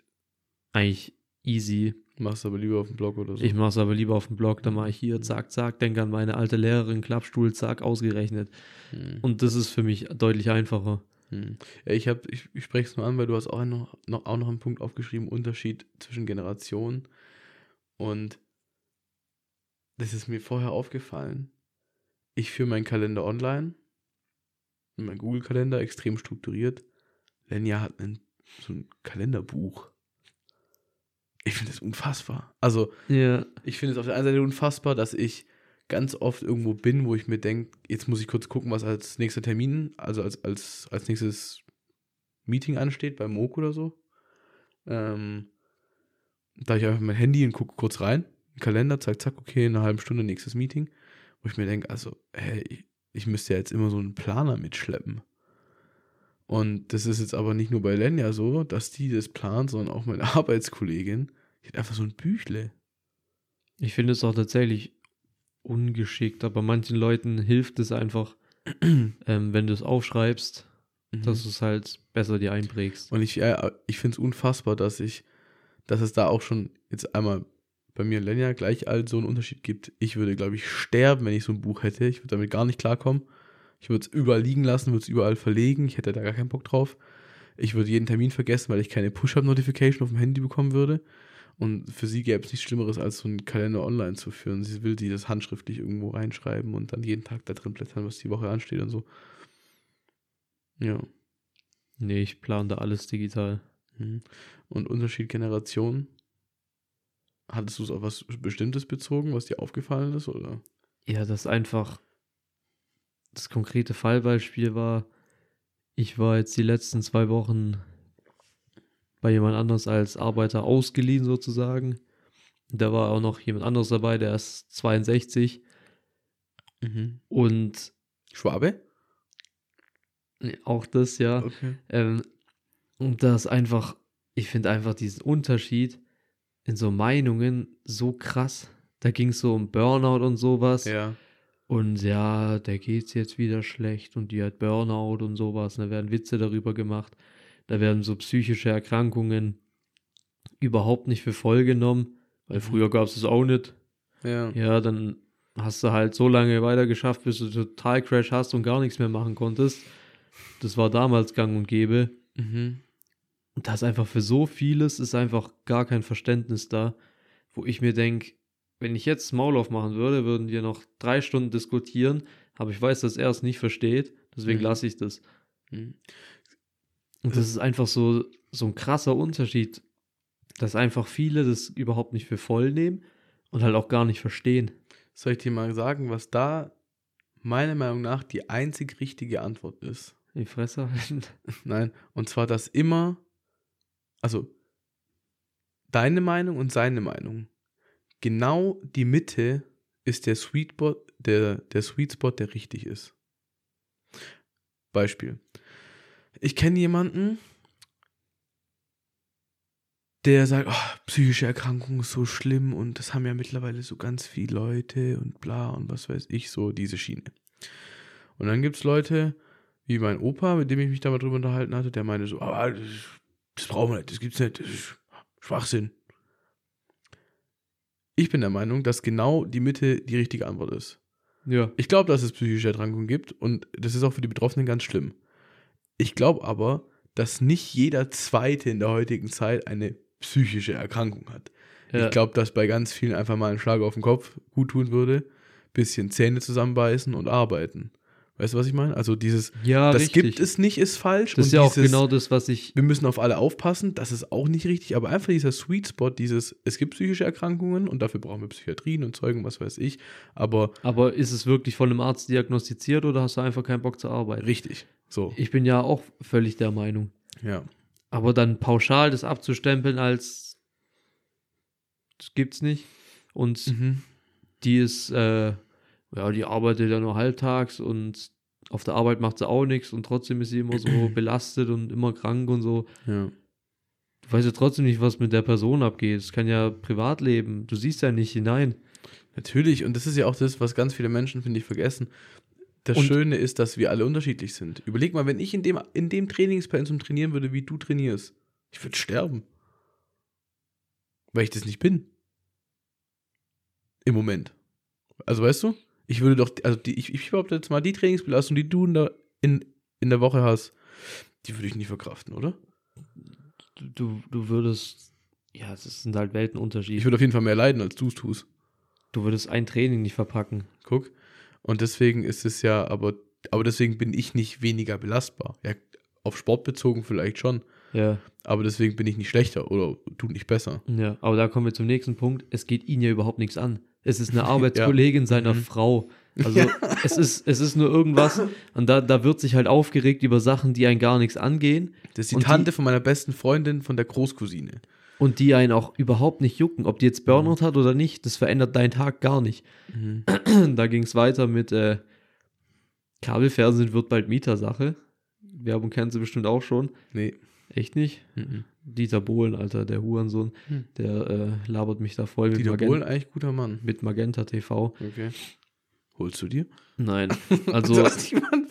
eigentlich easy, Machst aber lieber auf dem Blog oder so. Ich mach's aber lieber auf dem Blog, dann mache ich hier, zack, zack, denke an meine alte Lehrerin, Klappstuhl, zack, ausgerechnet. Hm. Und das ist für mich deutlich einfacher. Hm. Ja, ich, hab, ich, ich spreche es nur an, weil du hast auch noch, noch, auch noch einen Punkt aufgeschrieben, Unterschied zwischen Generationen. Und das ist mir vorher aufgefallen. Ich führe meinen Kalender online, mein Google-Kalender extrem strukturiert. Lenja hat einen, so ein Kalenderbuch ich finde es unfassbar. Also, ja. ich finde es auf der einen Seite unfassbar, dass ich ganz oft irgendwo bin, wo ich mir denke, jetzt muss ich kurz gucken, was als nächster Termin, also als, als, als nächstes Meeting ansteht, beim MOOC oder so. Ähm, da ich einfach mein Handy und gucke kurz rein, Kalender, zack, zack, okay, in einer halben Stunde nächstes Meeting, wo ich mir denke, also, hey, ich, müsste ja jetzt immer so einen Planer mitschleppen. Und das ist jetzt aber nicht nur bei Lenja so, dass die das plant, sondern auch meine (laughs) Arbeitskollegin. Die hat einfach so ein Büchle. Ich finde es auch tatsächlich ungeschickt, aber manchen Leuten hilft es einfach, (clears throat) ähm, wenn du es aufschreibst, mhm. dass du es halt besser dir einprägst. Und ich, ja, ich finde es unfassbar, dass ich, dass es da auch schon jetzt einmal bei mir und Lenja gleich alt so einen Unterschied gibt. Ich würde, glaube ich, sterben, wenn ich so ein Buch hätte. Ich würde damit gar nicht klarkommen. Ich würde es überall liegen lassen, würde es überall verlegen. Ich hätte da gar keinen Bock drauf. Ich würde jeden Termin vergessen, weil ich keine Push-Up-Notification auf dem Handy bekommen würde. Und für sie gäbe es nichts Schlimmeres, als so einen Kalender online zu führen. Sie will sie das handschriftlich irgendwo reinschreiben und dann jeden Tag da drin blättern, was die Woche ansteht und so. Ja. Nee, ich plane da alles digital. Mhm. Und Unterschied Generation? Hattest du es auf was Bestimmtes bezogen, was dir aufgefallen ist, oder? Ja, das einfach das konkrete Fallbeispiel war, ich war jetzt die letzten zwei Wochen bei jemand anders als Arbeiter ausgeliehen sozusagen. Da war auch noch jemand anderes dabei, der ist 62. Mhm. Und Schwabe? Auch das, ja. Okay. Ähm, Und das einfach, ich finde einfach diesen Unterschied in so Meinungen so krass. Da ging es so um Burnout und sowas. Ja. Und ja, der geht's jetzt wieder schlecht und die hat Burnout und sowas. Und da werden Witze darüber gemacht. Da werden so psychische Erkrankungen überhaupt nicht für voll genommen, weil Mhm. früher gab es es auch nicht. Ja. Ja, dann hast du halt so lange weiter geschafft, bis du total Crash hast und gar nichts mehr machen konntest. Das war damals gang und gäbe. Mhm. Und da ist einfach für so vieles ist einfach gar kein Verständnis da, wo ich mir denke, wenn ich jetzt Maul aufmachen würde, würden wir noch drei Stunden diskutieren, aber ich weiß, dass er es nicht versteht, deswegen Mhm. lasse ich das. Mhm. Und das ist einfach so, so ein krasser Unterschied, dass einfach viele das überhaupt nicht für voll nehmen und halt auch gar nicht verstehen. Soll ich dir mal sagen, was da meiner Meinung nach die einzig richtige Antwort ist? Die Fresse halten. (laughs) Nein, und zwar, dass immer, also deine Meinung und seine Meinung, genau die Mitte ist der Sweet Spot, der, der Sweet Spot, der richtig ist. Beispiel. Ich kenne jemanden, der sagt, oh, psychische Erkrankung ist so schlimm und das haben ja mittlerweile so ganz viele Leute und bla und was weiß ich, so diese Schiene. Und dann gibt es Leute, wie mein Opa, mit dem ich mich da mal drüber unterhalten hatte, der meinte so, aber das, brauchen wir nicht, das gibt's nicht, das ist Schwachsinn. Ich bin der Meinung, dass genau die Mitte die richtige Antwort ist. Ja. Ich glaube, dass es psychische Erkrankungen gibt und das ist auch für die Betroffenen ganz schlimm. Ich glaube aber, dass nicht jeder Zweite in der heutigen Zeit eine psychische Erkrankung hat. ja. Ich glaube, dass bei ganz vielen einfach mal ein Schlag auf den Kopf gut tun würde, bisschen Zähne zusammenbeißen und arbeiten. Weißt du, was ich meine? Also dieses, ja, das richtig. gibt es nicht, ist falsch. Das ist ja auch dieses, genau das, was ich. wir müssen auf alle aufpassen, das ist auch nicht richtig, aber einfach dieser Sweet Spot, dieses, es gibt psychische Erkrankungen und dafür brauchen wir Psychiatrien und Zeugen, was weiß ich, aber Aber ist es wirklich von einem Arzt diagnostiziert oder hast du einfach keinen Bock zu arbeiten? richtig, so, Ich bin ja auch völlig der Meinung. ja. Aber dann pauschal das abzustempeln als das gibt's nicht. Und Mhm. die ist, äh, ja, die arbeitet ja nur halbtags und auf der Arbeit macht sie auch nichts und trotzdem ist sie immer so (clears throat) belastet und immer krank und so. ja. Du weißt ja trotzdem nicht, was mit der Person abgeht. Es kann ja Privatleben. Du siehst ja nicht hinein. Natürlich, und das ist ja auch das, was ganz viele Menschen, finde ich, vergessen. Das Und- Schöne ist, dass wir alle unterschiedlich sind. Überleg mal, wenn ich in dem, in dem Trainingspensum trainieren würde, wie du trainierst, ich würde sterben. Weil ich das nicht bin. Im Moment. Also weißt du, ich würde doch, also die, ich, ich behaupte jetzt mal, die Trainingsbelastung, die du in der, in, in der Woche hast, die würde ich nicht verkraften, oder? Du, du, würdest, ja, es sind halt Weltenunterschiede. Ich würde auf jeden Fall mehr leiden, als du es tust. Du würdest ein Training nicht verpacken. Guck. Und deswegen ist es ja, aber, aber deswegen bin ich nicht weniger belastbar. Ja, auf Sport bezogen vielleicht schon. Ja, Aber deswegen bin ich nicht schlechter oder du nicht besser. ja. Aber da kommen wir zum nächsten Punkt. Es geht ihn ja überhaupt nichts an. Es ist eine (laughs) Arbeitskollegin seiner Mhm. Frau. Also es ist, es ist nur irgendwas und da, da wird sich halt aufgeregt über Sachen, die einen gar nichts angehen Das ist die Und die- Tante von meiner besten Freundin von der Großcousine. und die einen auch überhaupt nicht jucken. Ob die jetzt Burnout hat oder nicht, das verändert deinen Tag gar nicht. (clears throat) Da ging es weiter mit äh, Kabelfernsehen wird bald Mietersache. Werbung kennen sie bestimmt auch schon. Nee. Echt nicht? Mhm. Dieter Bohlen, Alter, der Hurensohn, Hm. der äh, labert mich da voll mit, Dieter Bohlen, eigentlich guter Mann. mit Magenta TV. Okay. Holst du dir? Nein, (laughs) also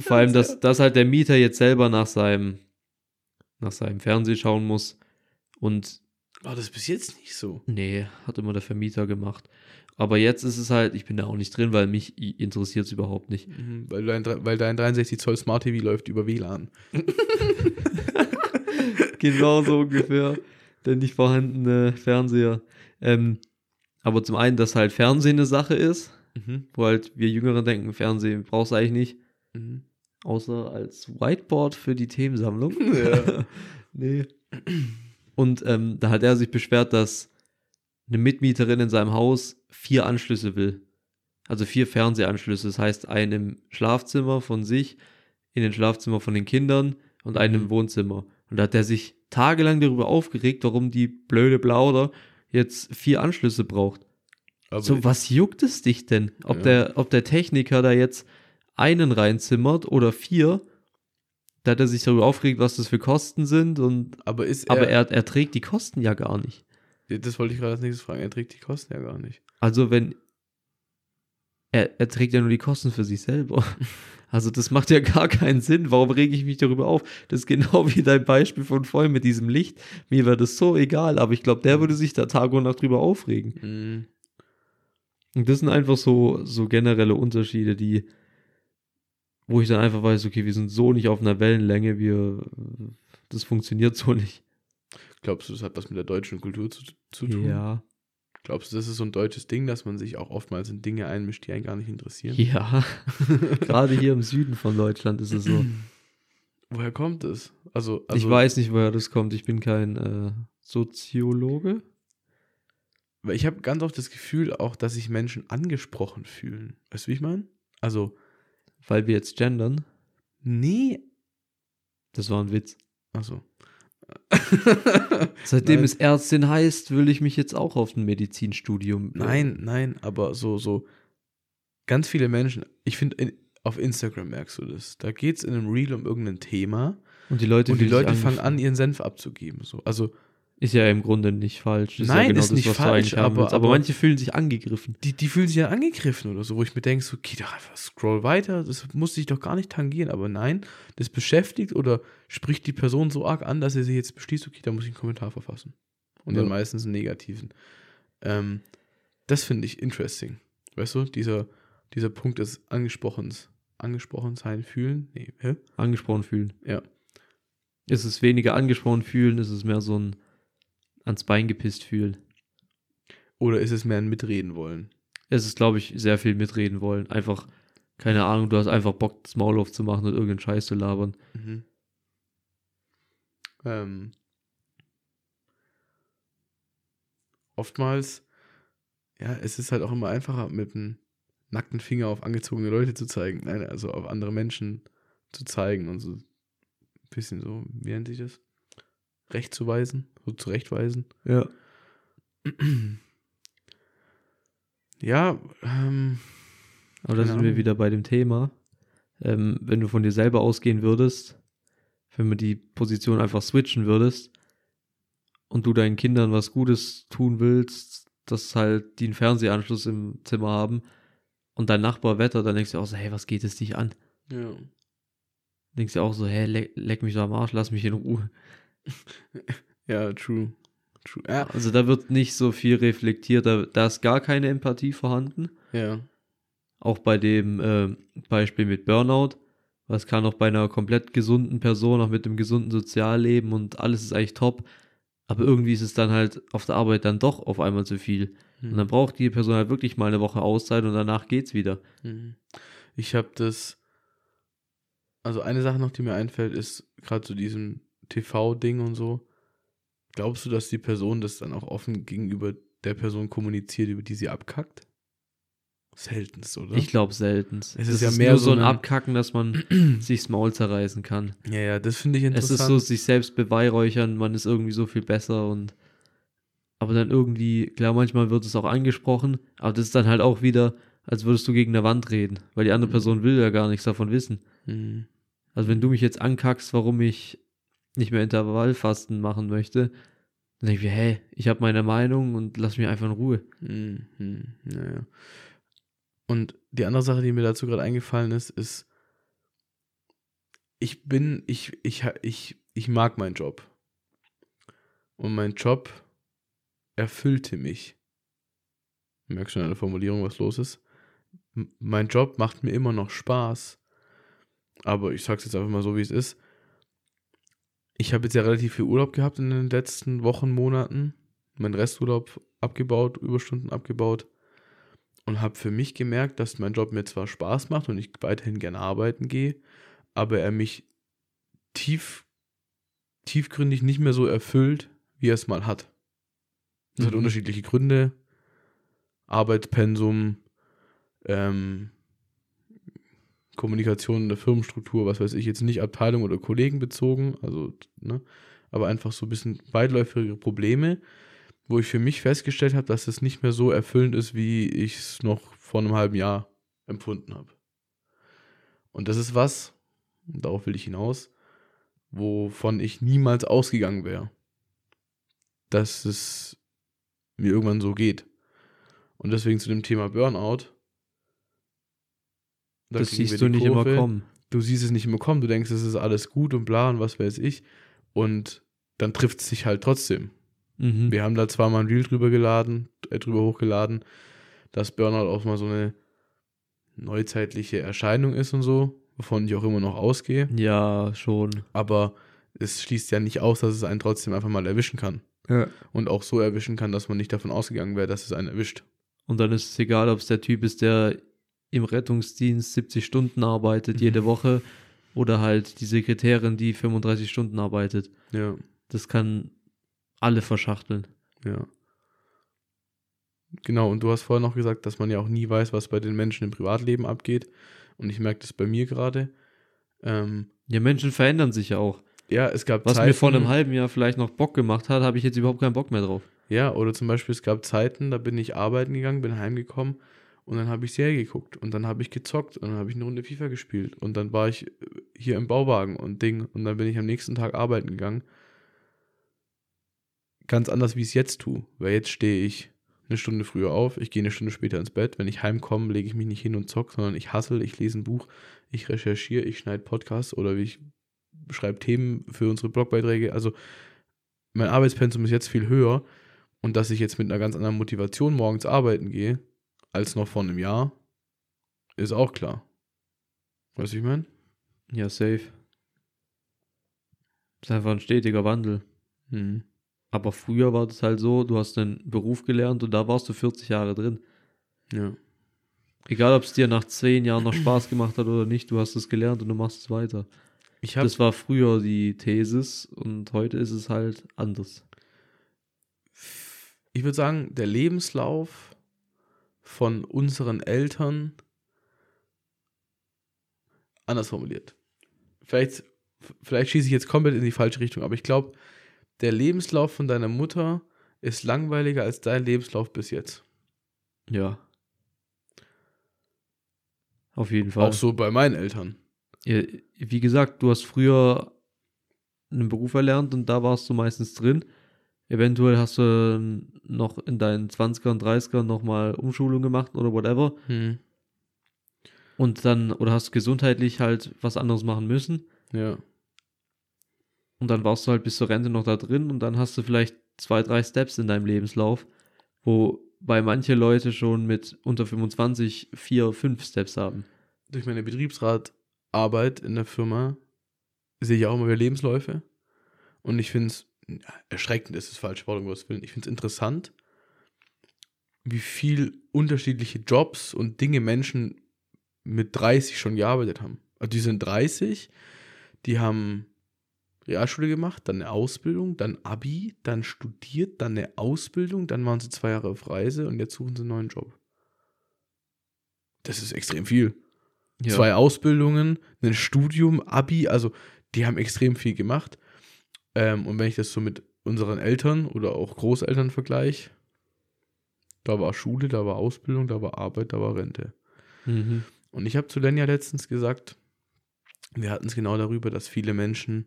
vor allem, dass, dass halt der Mieter jetzt selber nach seinem, nach seinem Fernsehen schauen muss. Und War das bis jetzt nicht so? nee, hat immer der Vermieter gemacht. Aber jetzt ist es halt, ich bin da auch nicht drin, weil mich interessiert es überhaupt nicht. Mhm, weil, dein, weil dein 63 Zoll Smart TV läuft über WLAN. (laughs) genau so ungefähr. Der nicht vorhandene Fernseher. Ähm, aber zum einen, dass halt Fernsehen eine Sache ist, Mhm. wo halt wir Jüngeren denken, Fernsehen brauchst du eigentlich nicht. Mhm. Außer als Whiteboard für die Themensammlung. (laughs) Ja. (laughs) nee. Und ähm, da hat er sich beschwert, dass eine Mitmieterin in seinem Haus vier Anschlüsse will. Also vier Fernsehanschlüsse. Das heißt, einen im Schlafzimmer von sich, in den Schlafzimmer von den Kindern und einen im Mhm. Wohnzimmer. Und da hat er sich tagelang darüber aufgeregt, warum die blöde Blauder jetzt vier Anschlüsse braucht. Aber So, was juckt es dich denn? Ob, Ja. der, ob der Techniker da jetzt einen reinzimmert oder vier, Da hat er sich darüber aufgeregt, was das für Kosten sind und Aber ist er, aber er, er trägt die Kosten ja gar nicht. das wollte ich gerade als nächstes fragen, er trägt die Kosten ja gar nicht. Also wenn er, er trägt ja nur die Kosten für sich selber. (laughs) Also das macht ja (laughs) gar keinen Sinn. Warum rege ich mich darüber auf? Das ist genau (laughs) wie dein Beispiel von vorhin mit diesem Licht. Mir wäre das so egal, aber ich glaube, der würde sich da Tag und Nacht drüber aufregen. Mhm. Und das sind einfach so, so generelle Unterschiede, die, wo ich dann einfach weiß, okay, wir sind so nicht auf einer Wellenlänge, wir, das funktioniert so nicht. Glaubst du, das hat was mit der deutschen Kultur zu, zu tun? Ja. Glaubst du, das ist so ein deutsches Ding, dass man sich auch oftmals in Dinge einmischt, die einen gar nicht interessieren? Ja. (laughs) Gerade hier im Süden von Deutschland ist es so. Woher kommt es? Also, also ich weiß nicht, woher das kommt. Ich bin kein äh, Soziologe. Weil ich habe ganz oft das Gefühl auch, dass sich Menschen angesprochen fühlen. Weißt du, wie ich meine? Also, Weil wir jetzt gendern. nee. Das war ein Witz. Also. (laughs) Seitdem Nein. es Ärztin heißt, will ich mich jetzt auch auf ein Medizinstudium. äh, Nein, nein, aber so, so ganz viele Menschen, ich finde, in- auf Instagram merkst du das. Da geht es in einem Reel um irgendein Thema Und die Leute, und die Leute fangen an, ihren Senf abzugeben. So. Also, Ist ja im Grunde nicht falsch. Ist ja Nein, genau ist nicht was du falsch, aber- aber aber- manche fühlen sich angegriffen. die, die fühlen sich ja angegriffen oder so, wo ich mir denke, so, geh doch einfach, scroll weiter, das muss dich doch gar nicht tangieren. Aber nein, das beschäftigt oder spricht die Person so arg an, dass er sich jetzt beschließt, okay, da muss ich einen Kommentar verfassen. Und dann Ja. meistens einen negativen. Ähm, das finde ich interesting. Weißt du, dieser, dieser Punkt des Angesprochens. Angesprochen sein, fühlen? Nee, hä? Angesprochen fühlen. Ja. Ist es weniger angesprochen fühlen, ist es mehr so ein ans Bein gepisst fühlen. Oder ist es mehr ein Mitreden wollen? Es ist, glaube ich, sehr viel mitreden wollen. Einfach, keine Ahnung, du hast einfach Bock, das Maul aufzumachen und irgendeinen Scheiß zu labern. Mhm. Ähm, oftmals, ja, es ist halt auch immer einfacher, mit einem nackten Finger auf angezogene Leute zu zeigen, nein, also auf andere Menschen zu zeigen und so ein bisschen so, wie nennt sich das? Recht zu weisen, so zurechtweisen. Ja. Ja, ähm, Aber da sind wir wieder bei dem Thema. Ähm, wenn du von dir selber ausgehen würdest, wenn du die Position einfach switchen würdest und du deinen Kindern was Gutes tun willst, dass halt die einen Fernsehanschluss im Zimmer haben und dein Nachbar wettert, dann denkst du auch so, hey, was geht es dich an? ja. Denkst du auch so, hey, leck, leck mich so am Arsch, lass mich in Ruhe. Ja, true. True. Ja, Also da wird nicht so viel reflektiert, da, da ist gar keine Empathie vorhanden. ja. Auch bei dem äh, Beispiel mit Burnout. Was kann auch bei einer komplett gesunden Person, auch mit einem gesunden Sozialleben und alles ist eigentlich top. Aber irgendwie ist es dann halt auf der Arbeit dann doch auf einmal zu viel. Und dann braucht die Person halt wirklich mal eine Woche Auszeit und danach geht's wieder. Mhm. Ich habe das. Also eine Sache noch, die mir einfällt, ist gerade zu diesem TV-Ding und so. Glaubst du, dass die Person das dann auch offen gegenüber der Person kommuniziert, über die sie abkackt? Seltenst, oder? Ich glaube selten. Es ist ja mehr nur so so ein ein- Abkacken, dass man (clears throat) sich's Maul zerreißen kann. ja, ja, das finde ich Es interessant. ist so sich selbst beweihräuchern, man ist irgendwie so viel besser und aber dann irgendwie, klar, manchmal wird es auch angesprochen, aber das ist dann halt auch wieder, als würdest du gegen eine Wand reden, weil die andere Mhm. Person will ja gar nichts davon wissen. Mhm. Also wenn du mich jetzt ankackst, warum ich nicht mehr Intervallfasten machen möchte, dann denke ich mir, hey, ich habe meine Meinung und lass mich einfach in Ruhe. Mhm. Mhm. Ja, ja. Und die andere Sache, die mir dazu gerade eingefallen ist, ist, ich bin, ich, ich, ich, ich mag meinen Job. Und mein Job erfüllte mich. Du merkst schon an der Formulierung, was los ist. Mein Job macht mir immer noch Spaß. Aber ich sag's jetzt einfach mal so, wie es ist. Ich habe jetzt ja relativ viel Urlaub gehabt in den letzten Wochen, Monaten. Mein Resturlaub abgebaut, Überstunden abgebaut. Und habe für mich gemerkt, dass mein Job mir zwar Spaß macht und ich weiterhin gerne arbeiten gehe, aber er mich tief, tiefgründig nicht mehr so erfüllt, wie er es mal hat. Das hat Mhm. unterschiedliche Gründe. Arbeitspensum, ähm, Kommunikation in der Firmenstruktur, was weiß ich, jetzt nicht Abteilung oder Kollegen bezogen, also, ne, aber einfach so ein bisschen weitläufige Probleme, wo ich für mich festgestellt habe, dass es nicht mehr so erfüllend ist, wie ich es noch vor einem halben Jahr empfunden habe. Und das ist was, darauf will ich hinaus, wovon ich niemals ausgegangen wäre, dass es mir irgendwann so geht. Und deswegen zu dem Thema Burnout. Da das siehst du nicht immer Kurve. kommen. Du siehst es nicht immer kommen, du denkst, es ist alles gut und bla und was weiß ich. Und dann trifft es sich halt trotzdem. Mhm. Wir haben da zwar mal ein Reel drüber geladen, äh, drüber hochgeladen, dass Burnout auch mal so eine neuzeitliche Erscheinung ist und so, wovon ich auch immer noch ausgehe. Ja, schon. Aber es schließt ja nicht aus, dass es einen trotzdem einfach mal erwischen kann. Ja. Und auch so erwischen kann, dass man nicht davon ausgegangen wäre, dass es einen erwischt. Und dann ist es egal, ob es der Typ ist, der im Rettungsdienst 70 Stunden arbeitet Mhm. jede Woche oder halt die Sekretärin, die 35 Stunden arbeitet. Ja, Das kann alle verschachteln. ja. Genau, und du hast vorher noch gesagt, dass man ja auch nie weiß, was bei den Menschen im Privatleben abgeht. Und ich merke das bei mir gerade. Ähm, Ja, Menschen verändern sich ja auch. ja, es gab Was Zeiten, mir vor einem halben Jahr vielleicht noch Bock gemacht hat, habe ich jetzt überhaupt keinen Bock mehr drauf. Ja, oder zum Beispiel, es gab Zeiten, da bin ich arbeiten gegangen, bin heimgekommen und dann habe ich Serie geguckt und dann habe ich gezockt und dann habe ich eine Runde FIFA gespielt und dann war ich äh, hier im Bauwagen und Ding und dann bin ich am nächsten Tag arbeiten gegangen. Ganz anders, wie ich es jetzt tue, weil jetzt stehe ich eine Stunde früher auf, ich gehe eine Stunde später ins Bett. Wenn ich heimkomme, lege ich mich nicht hin und zock, sondern ich hassel, ich lese ein Buch, ich recherchiere, ich schneide Podcasts oder ich schreibe Themen für unsere Blogbeiträge. Also mein Arbeitspensum ist jetzt viel höher und dass ich jetzt mit einer ganz anderen Motivation morgens arbeiten gehe, als noch vor einem Jahr, ist auch klar. Weißt du, ich meine? Ja, safe. ist einfach ein stetiger Wandel. Hm. Aber früher war das halt so, du hast einen Beruf gelernt und da warst du 40 Jahre drin. Ja. Egal, ob es dir nach 10 Jahren noch Spaß gemacht hat oder nicht, du hast es gelernt und du machst es weiter. Ich habe Das war früher die Thesis und heute ist es halt anders. ich würde sagen, der Lebenslauf von unseren Eltern anders formuliert. Vielleicht, vielleicht schieße ich jetzt komplett in die falsche Richtung, aber ich glaube, der Lebenslauf von deiner Mutter ist langweiliger als dein Lebenslauf bis jetzt. Ja. Auf jeden Fall. Auch so bei meinen Eltern. Wie gesagt, du hast früher einen Beruf erlernt und da warst du meistens drin. Eventuell hast du noch in deinen 20er und 30ern nochmal Umschulung gemacht oder whatever. Hm. Und dann, oder hast gesundheitlich halt was anderes machen müssen. Ja. Und dann warst du halt bis zur Rente noch da drin und dann hast du vielleicht zwei, drei Steps in deinem Lebenslauf, wo bei manche Leute schon mit unter 25 vier, fünf Steps haben. durch meine Betriebsratarbeit in der Firma sehe ich auch immer wieder Lebensläufe. Und ich finde es, erschreckend ist das falsche Wort, um Gottes Willen. Ich finde es interessant, wie viel unterschiedliche Jobs und Dinge Menschen mit 30 schon gearbeitet haben. Also die sind 30, die haben Realschule gemacht, dann eine Ausbildung, dann Abi, dann studiert, dann eine Ausbildung, dann waren sie zwei Jahre auf Reise und jetzt suchen sie einen neuen Job. Das ist extrem viel Ja. zwei Ausbildungen, ein Studium, Abi, also die haben extrem viel gemacht. Ähm, und wenn ich das so mit unseren Eltern oder auch Großeltern vergleiche, da war Schule, da war Ausbildung, da war Arbeit, da war Rente. Mhm. Und ich habe zu Lenja letztens gesagt, wir hatten es genau darüber, dass viele Menschen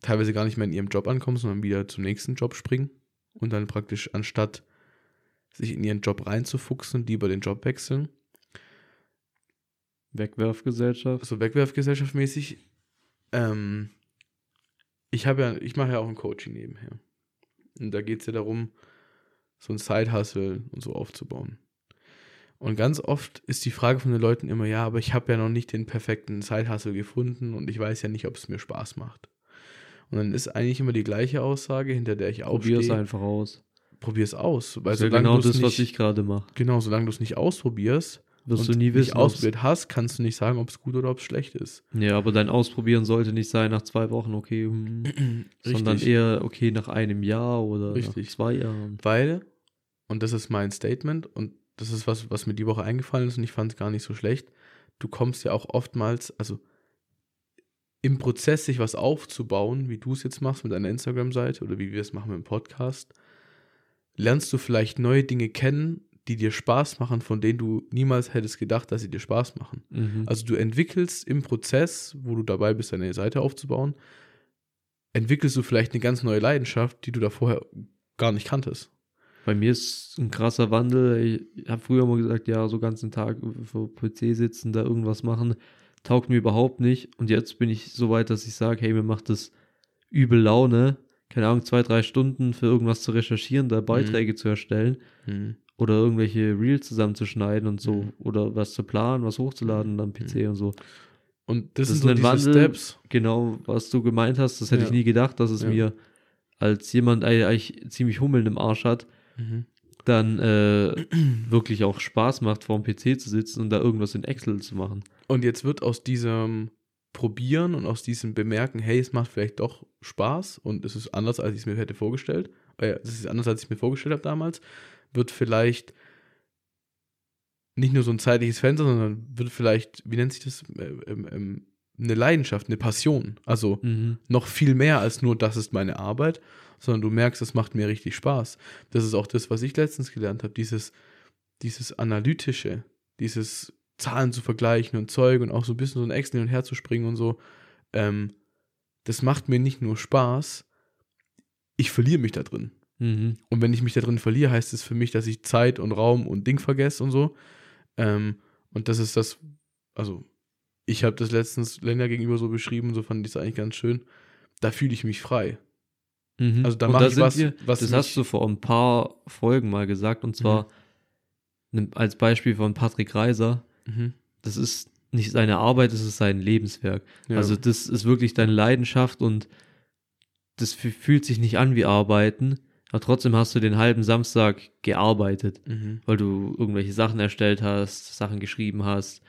teilweise gar nicht mehr in ihrem Job ankommen, sondern wieder zum nächsten Job springen und dann praktisch anstatt sich in ihren Job reinzufuchsen, lieber den Job wechseln. Wegwerfgesellschaft. so wegwerfgesellschaftmäßig. Ähm, ich habe ja, ich mache ja auch ein Coaching nebenher. Und da geht es ja darum, so ein Side-Hustle und so aufzubauen. Und ganz oft ist die Frage von den Leuten immer, ja, aber ich habe ja noch nicht den perfekten Side-Hustle gefunden und ich weiß ja nicht, ob es mir Spaß macht. Und dann ist eigentlich immer die gleiche Aussage, hinter der ich auch Probier es einfach aus. Probier es aus. Weil Das ist ja genau das, was nicht, ich gerade mache. Genau, solange du es nicht ausprobierst Wirst du nie wissen. ausprobiert hast, kannst du nicht sagen, ob es gut oder ob es schlecht ist. Ja, aber dein Ausprobieren sollte nicht sein nach zwei Wochen, okay, hm, (clears throat) sondern eher, okay, nach einem Jahr oder Richtig. nach zwei Jahren. Weil, und das ist mein Statement, und das ist was, was mir die Woche eingefallen ist, und ich fand es gar nicht so schlecht. Du kommst ja auch oftmals, also im Prozess, sich was aufzubauen, wie du es jetzt machst mit deiner Instagram-Seite oder wie wir es machen mit dem Podcast, lernst du vielleicht neue Dinge kennen, die dir Spaß machen, von denen du niemals hättest gedacht, dass sie dir Spaß machen. Mhm. Also du entwickelst im Prozess, wo du dabei bist, deine Seite aufzubauen, entwickelst du vielleicht eine ganz neue Leidenschaft, die du da vorher gar nicht kanntest. Bei mir ist ein krasser Wandel. Ich habe früher mal gesagt, ja, so ganzen Tag vor PC sitzen, da irgendwas machen, taugt mir überhaupt nicht. Und jetzt bin ich so weit, dass ich sage, hey, mir macht das übel Laune, keine Ahnung, zwei, drei Stunden für irgendwas zu recherchieren, da Beiträge zu erstellen oder irgendwelche Reels zusammenzuschneiden und so Mhm. oder was zu planen, was hochzuladen am PC und so. Und das, Das sind so diese Wandel. Steps. Genau, was du gemeint hast, das hätte Ja. ich nie gedacht, dass es Ja. mir als jemand, der eigentlich ziemlich Hummeln im Arsch hat, Mhm. dann äh, (clears throat) wirklich auch Spaß macht, vor dem PC zu sitzen und da irgendwas in Excel zu machen. Und jetzt wird aus diesem Probieren und aus diesem Bemerken, hey, es macht vielleicht doch Spaß und es ist anders, als ich es mir hätte vorgestellt, äh, es ist anders, als ich es mir vorgestellt habe damals, wird vielleicht nicht nur so ein zeitliches Fenster, sondern wird vielleicht, wie nennt sich das, äh, ähm, ähm, eine Leidenschaft, eine Passion. Also Mhm. noch viel mehr als nur, das ist meine Arbeit, sondern du merkst, es macht mir richtig Spaß. Das ist auch das, was ich letztens gelernt habe, dieses, dieses Analytische, dieses Zahlen zu vergleichen und Zeug und auch so ein bisschen so ein Excel hin und her zu springen und so. Ähm, das macht mir nicht nur Spaß, ich verliere mich da drin. Mhm. Und wenn ich mich da drin verliere, heißt es für mich, dass ich Zeit und Raum und Ding vergesse und so. Ähm, und das ist das, also ich habe das letztens Länder gegenüber so beschrieben, so fand ich es eigentlich ganz schön. Da fühle ich mich frei. Mhm. Also da mache ich sind was, wir, was das hast du vor ein paar Folgen mal gesagt und zwar ne- als Beispiel von Patrick Reiser. Mhm. Das ist nicht seine Arbeit, das ist sein Lebenswerk. Ja. Also das ist wirklich deine Leidenschaft und das fü- fühlt sich nicht an wie Arbeiten, aber trotzdem hast du den halben Samstag gearbeitet, mhm. weil du irgendwelche Sachen erstellt hast, Sachen geschrieben hast,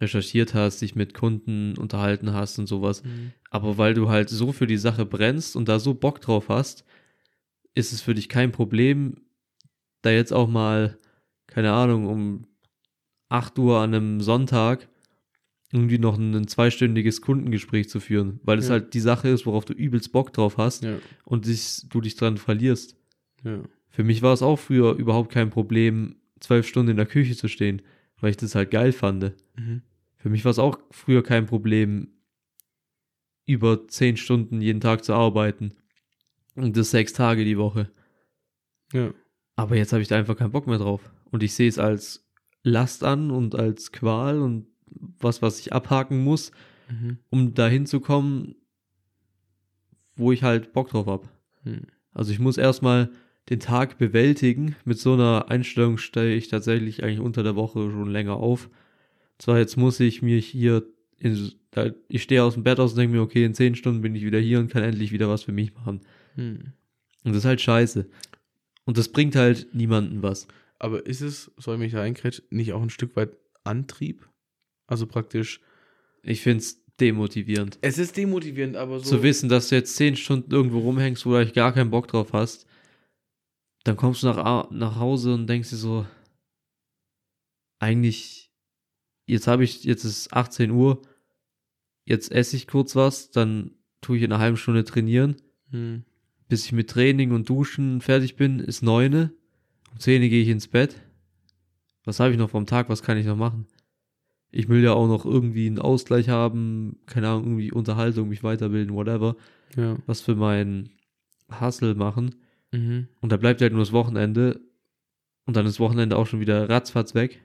recherchiert hast, dich mit Kunden unterhalten hast und sowas. Mhm. Aber weil du halt so für die Sache brennst und da so Bock drauf hast, ist es für dich kein Problem, da jetzt auch mal, keine Ahnung, um 8 Uhr an einem Sonntag irgendwie noch ein zweistündiges Kundengespräch zu führen, weil es Ja. halt die Sache ist, worauf du übelst Bock drauf hast Ja, und dich, du dich dran verlierst. ja. Für mich war es auch früher überhaupt kein Problem, zwölf Stunden in der Küche zu stehen, weil ich das halt geil fand. Mhm. Für mich war es auch früher kein Problem, über zehn Stunden jeden Tag zu arbeiten. Und das sechs Tage die Woche. Ja. Aber jetzt habe ich da einfach keinen Bock mehr drauf. Und ich sehe es als Last an und als Qual und was, was ich abhaken muss, Mhm. um dahin zu kommen, wo ich halt Bock drauf habe. Mhm. Also ich muss erstmal den Tag bewältigen. Mit so einer Einstellung stehe ich tatsächlich eigentlich unter der Woche schon länger auf. Zwar jetzt muss ich mir hier, in, ich stehe aus dem Bett aus und denke mir, okay, in zehn Stunden bin ich wieder hier und kann endlich wieder was für mich machen. Mhm. Und das ist halt scheiße. Und das bringt halt niemanden was. Aber ist es, soll mich da einkrätschen, nicht auch ein Stück weit Antrieb? Also praktisch. Ich finde es demotivierend. Es ist demotivierend, aber so. Zu wissen, dass du jetzt zehn Stunden irgendwo rumhängst, wo du eigentlich gar keinen Bock drauf hast, dann kommst du nach, nach Hause und denkst dir so, eigentlich, jetzt habe ich, jetzt ist 18 Uhr, jetzt esse ich kurz was, dann tue ich in einer halben Stunde trainieren, Mhm. bis ich mit Training und Duschen fertig bin, ist neune. Um 10 Uhr gehe ich ins Bett. Was habe ich noch vom Tag? Was kann ich noch machen? Ich will ja auch noch irgendwie einen Ausgleich haben, keine Ahnung, irgendwie Unterhaltung, mich weiterbilden, whatever. Ja. Was für meinen Hustle machen. Mhm. Und da bleibt halt nur das Wochenende. Und dann ist Wochenende auch schon wieder ratzfatz weg.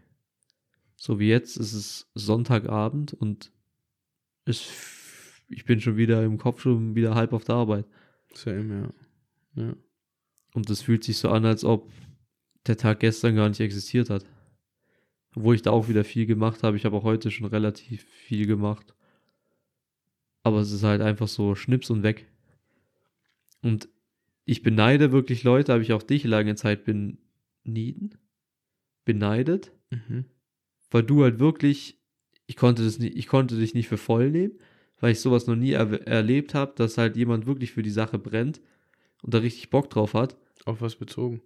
So wie jetzt ist es Sonntagabend und es, ich bin schon wieder im Kopf schon wieder halb auf der Arbeit. Same, ja. Ja. Und es fühlt sich so an, als ob der Tag gestern gar nicht existiert hat. Obwohl ich da auch wieder viel gemacht habe. Ich habe auch heute schon relativ viel gemacht. Aber es ist halt einfach so Schnips und weg. Und ich beneide wirklich Leute, habe ich auch dich lange Zeit benieden, beneidet, Mhm. weil du halt wirklich, ich konnte das nicht, ich konnte dich nicht für voll nehmen, weil ich sowas noch nie er erlebt habe, dass halt jemand wirklich für die Sache brennt und da richtig Bock drauf hat. Auf was bezogen?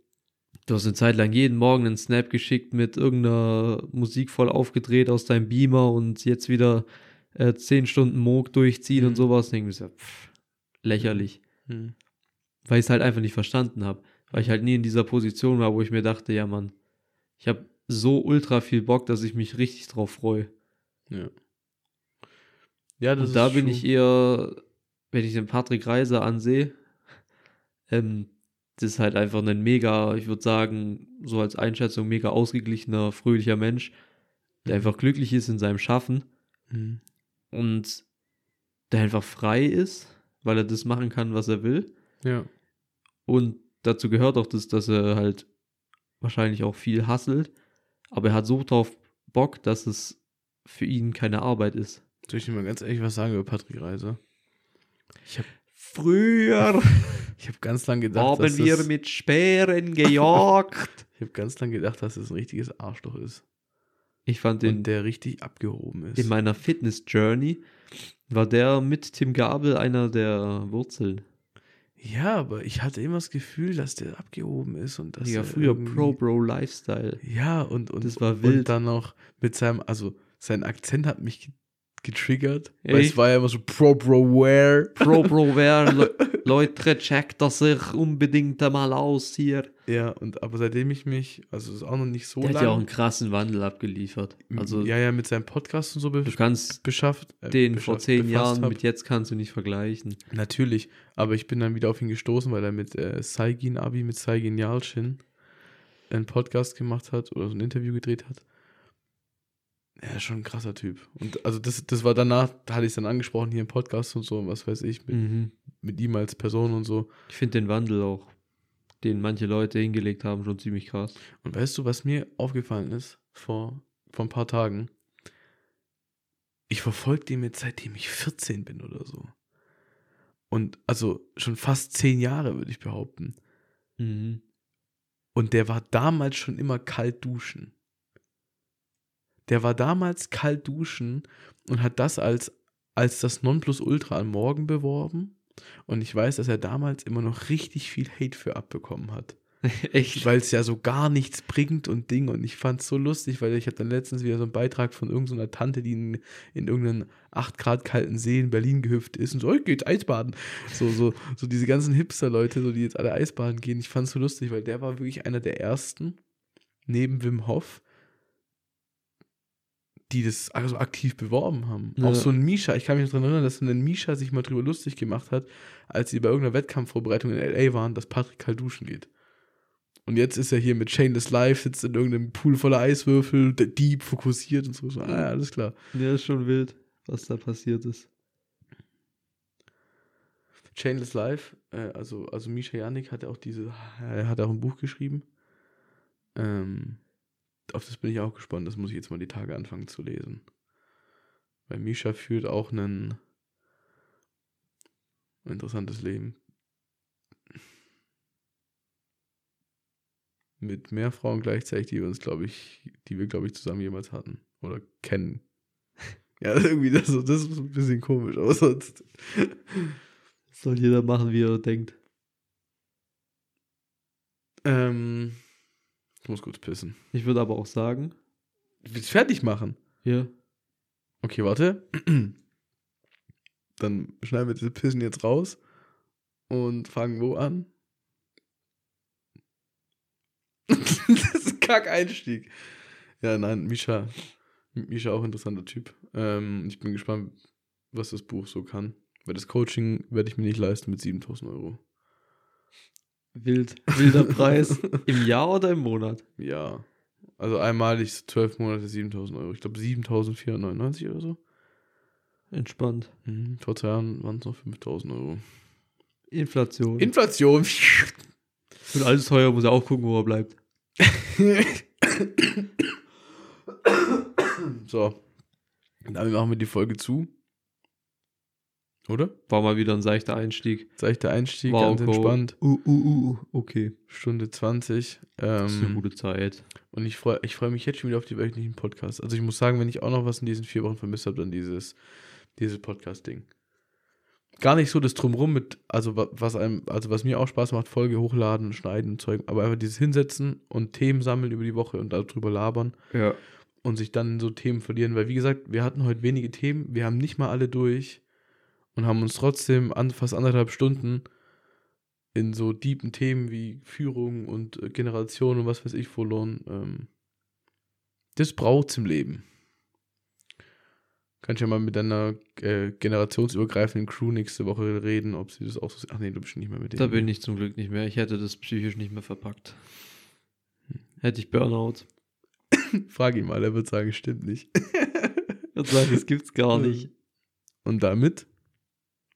Du hast eine Zeit lang jeden Morgen einen Snap geschickt mit irgendeiner Musik voll aufgedreht aus deinem Beamer und jetzt wieder äh, zehn Stunden Moog durchziehen Mhm. und sowas. Denke ich mir so, pff, lächerlich. Mhm. Weil ich es halt einfach nicht verstanden habe. Weil ich halt nie in dieser Position war, wo ich mir dachte, ja Mann, ich habe so ultra viel Bock, dass ich mich richtig drauf freue. Ja. Ja, das Und da bin ich eher, wenn ich den Patrick Reiser ansehe, ähm, das ist halt einfach ein mega, ich würde sagen, so als Einschätzung, mega ausgeglichener, fröhlicher Mensch, der einfach glücklich ist in seinem Schaffen Mhm. und der einfach frei ist, weil er das machen kann, was er will. Ja. Und dazu gehört auch das, dass er halt wahrscheinlich auch viel hasselt, aber er hat so drauf Bock, dass es für ihn keine Arbeit ist. Soll ich dir mal ganz ehrlich was sagen über Patrick Reiser? Ich habe Früher (laughs) ich hab ganz lange gedacht, haben dass wir das, mit Speeren gejagt. (laughs) ich habe ganz lange gedacht, dass es ein richtiges Arschloch ist. Ich fand den Und der richtig abgehoben ist. in meiner Fitness-Journey war der mit Tim Gabel einer der Wurzeln. ja, aber ich hatte immer das Gefühl, dass der abgehoben ist und dass Ja, er früher irgendwie- Pro-Bro-Lifestyle. Ja, und, und, Das war und wild. dann noch mit seinem, also sein Akzent hat mich ge- getriggert, weil Echt? es war ja immer so Pro Bro Where. Pro-Bro, (laughs) wer Le Leute, checkt das sich unbedingt einmal aus hier. Ja, und aber seitdem ich mich, also ist auch noch nicht so Der hat lange. ja auch einen krassen Wandel abgeliefert. Also ja, ja, mit seinem Podcast und so du kannst beschafft. äh, den vor beschafft- zehn befasst Jahren hab. mit jetzt kannst du nicht vergleichen. Natürlich, aber ich bin dann wieder auf ihn gestoßen, weil er mit äh, Saigin Abi, mit Saigin Yalcin einen Podcast gemacht hat oder so ein Interview gedreht hat. Er ist schon ein krasser Typ. Und also das, das war danach, da hatte ich es dann angesprochen hier im Podcast und so, und was weiß ich, mit, Mhm. mit ihm als Person und so. Ich finde den Wandel auch, den manche Leute hingelegt haben, schon ziemlich krass. Und weißt du, was mir aufgefallen ist vor, vor ein paar Tagen? Ich verfolge den jetzt seitdem ich 14 bin oder so. Und also schon fast zehn Jahre, würde ich behaupten. Mhm. Und der war damals schon immer kalt duschen. Der war damals kalt duschen und hat das als, als das Nonplusultra am Morgen beworben. Und ich weiß, dass er damals immer noch richtig viel Hate für abbekommen hat. (laughs) Echt? Weil es ja so gar nichts bringt und Ding. Und ich fand es so lustig, weil ich habe dann letztens wieder so einen Beitrag von irgendeiner Tante, die in, in irgendeinen 8 Grad kalten See in Berlin gehüpft ist und so, ich geh jetzt Eisbaden. So, so, so diese ganzen Hipster-Leute, so, die jetzt alle Eisbaden gehen. Ich fand es so lustig, weil der war wirklich einer der ersten, neben Wim Hof, die das also aktiv beworben haben. Ja. Auch so ein Misha, ich kann mich noch daran erinnern, dass so ein Misha sich mal drüber lustig gemacht hat, als sie bei irgendeiner Wettkampfvorbereitung in L.A. waren, dass Patrick kalt duschen geht. Und jetzt ist er hier mit Chainless Life, sitzt in irgendeinem Pool voller Eiswürfel, der Deep fokussiert und so. so ah, ja, alles klar. Ja, ist schon wild, was da passiert ist. Chainless Life, äh, also, also Misha Janik hat ja auch diese, er hat auch ein Buch geschrieben. Ähm, auf das bin ich auch gespannt. Das muss ich jetzt mal die Tage anfangen zu lesen. Weil Misha führt auch ein interessantes Leben. Mit mehr Frauen gleichzeitig, die wir uns, glaube ich, die wir, glaube ich, zusammen jemals hatten. Oder kennen. (laughs) Ja, irgendwie das, das ist ein bisschen komisch, aber sonst. Soll jeder machen, wie er denkt. Ähm, ich muss kurz pissen. Ich würde aber auch sagen, Willst fertig machen? ja, Okay, warte. (clears throat) Dann schneiden wir diese Pissen jetzt raus und fangen wo an? (laughs) das ist ein Kack-Einstieg. Ja, nein, Misha. Misha auch ein interessanter Typ. Ähm, ich bin gespannt, was das Buch so kann. Weil das Coaching werde ich mir nicht leisten mit 7000 Euro. Wild, wilder (laughs) Preis. Im Jahr oder im Monat? Ja. Also einmalig 12 Monate 7000 Euro. Ich glaube 7499 oder so. Entspannt. Mhm. Vor zwei Jahren waren es noch 5000 Euro. Inflation. Inflation. Und alles teuer, muss er auch gucken, wo er bleibt. so. Damit machen wir die Folge zu. Oder? War mal wieder ein seichter Einstieg. Seichter Einstieg, Wow, ganz entspannt. Uh, uh, uh, okay. Stunde 20. Das ist eine Ähm, gute Zeit. und ich freue ich freu mich jetzt schon wieder auf die wöchentlichen Podcasts. Also ich muss sagen, wenn ich auch noch was in diesen vier Wochen vermisst habe, dann dieses, dieses Podcast-Ding. Gar nicht so das Drumrum mit, also wa- was einem, also was mir auch Spaß macht, Folge hochladen und schneiden und Zeug, aber einfach dieses Hinsetzen und Themen sammeln über die Woche und darüber labern. Ja. und sich dann in so Themen verlieren, weil wie gesagt, wir hatten heute wenige Themen, wir haben nicht mal alle durch und haben uns trotzdem an, fast anderthalb Stunden in so deepen Themen wie Führung und äh, Generation und was weiß ich verloren. Ähm, Das braucht's im Leben. Kannst ja mal mit deiner äh, generationsübergreifenden Crew nächste Woche reden, ob sie das auch so sehen. Ach nee, du bist nicht mehr mit denen. Da bin ich zum Glück nicht mehr. Ich hätte das psychisch nicht mehr verpackt. Hätte ich Burnout. Frag ihn mal, er wird sagen, stimmt nicht. Ich würde sagen, das gibt's gar (laughs) nicht. Und damit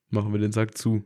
machen wir den Sack zu.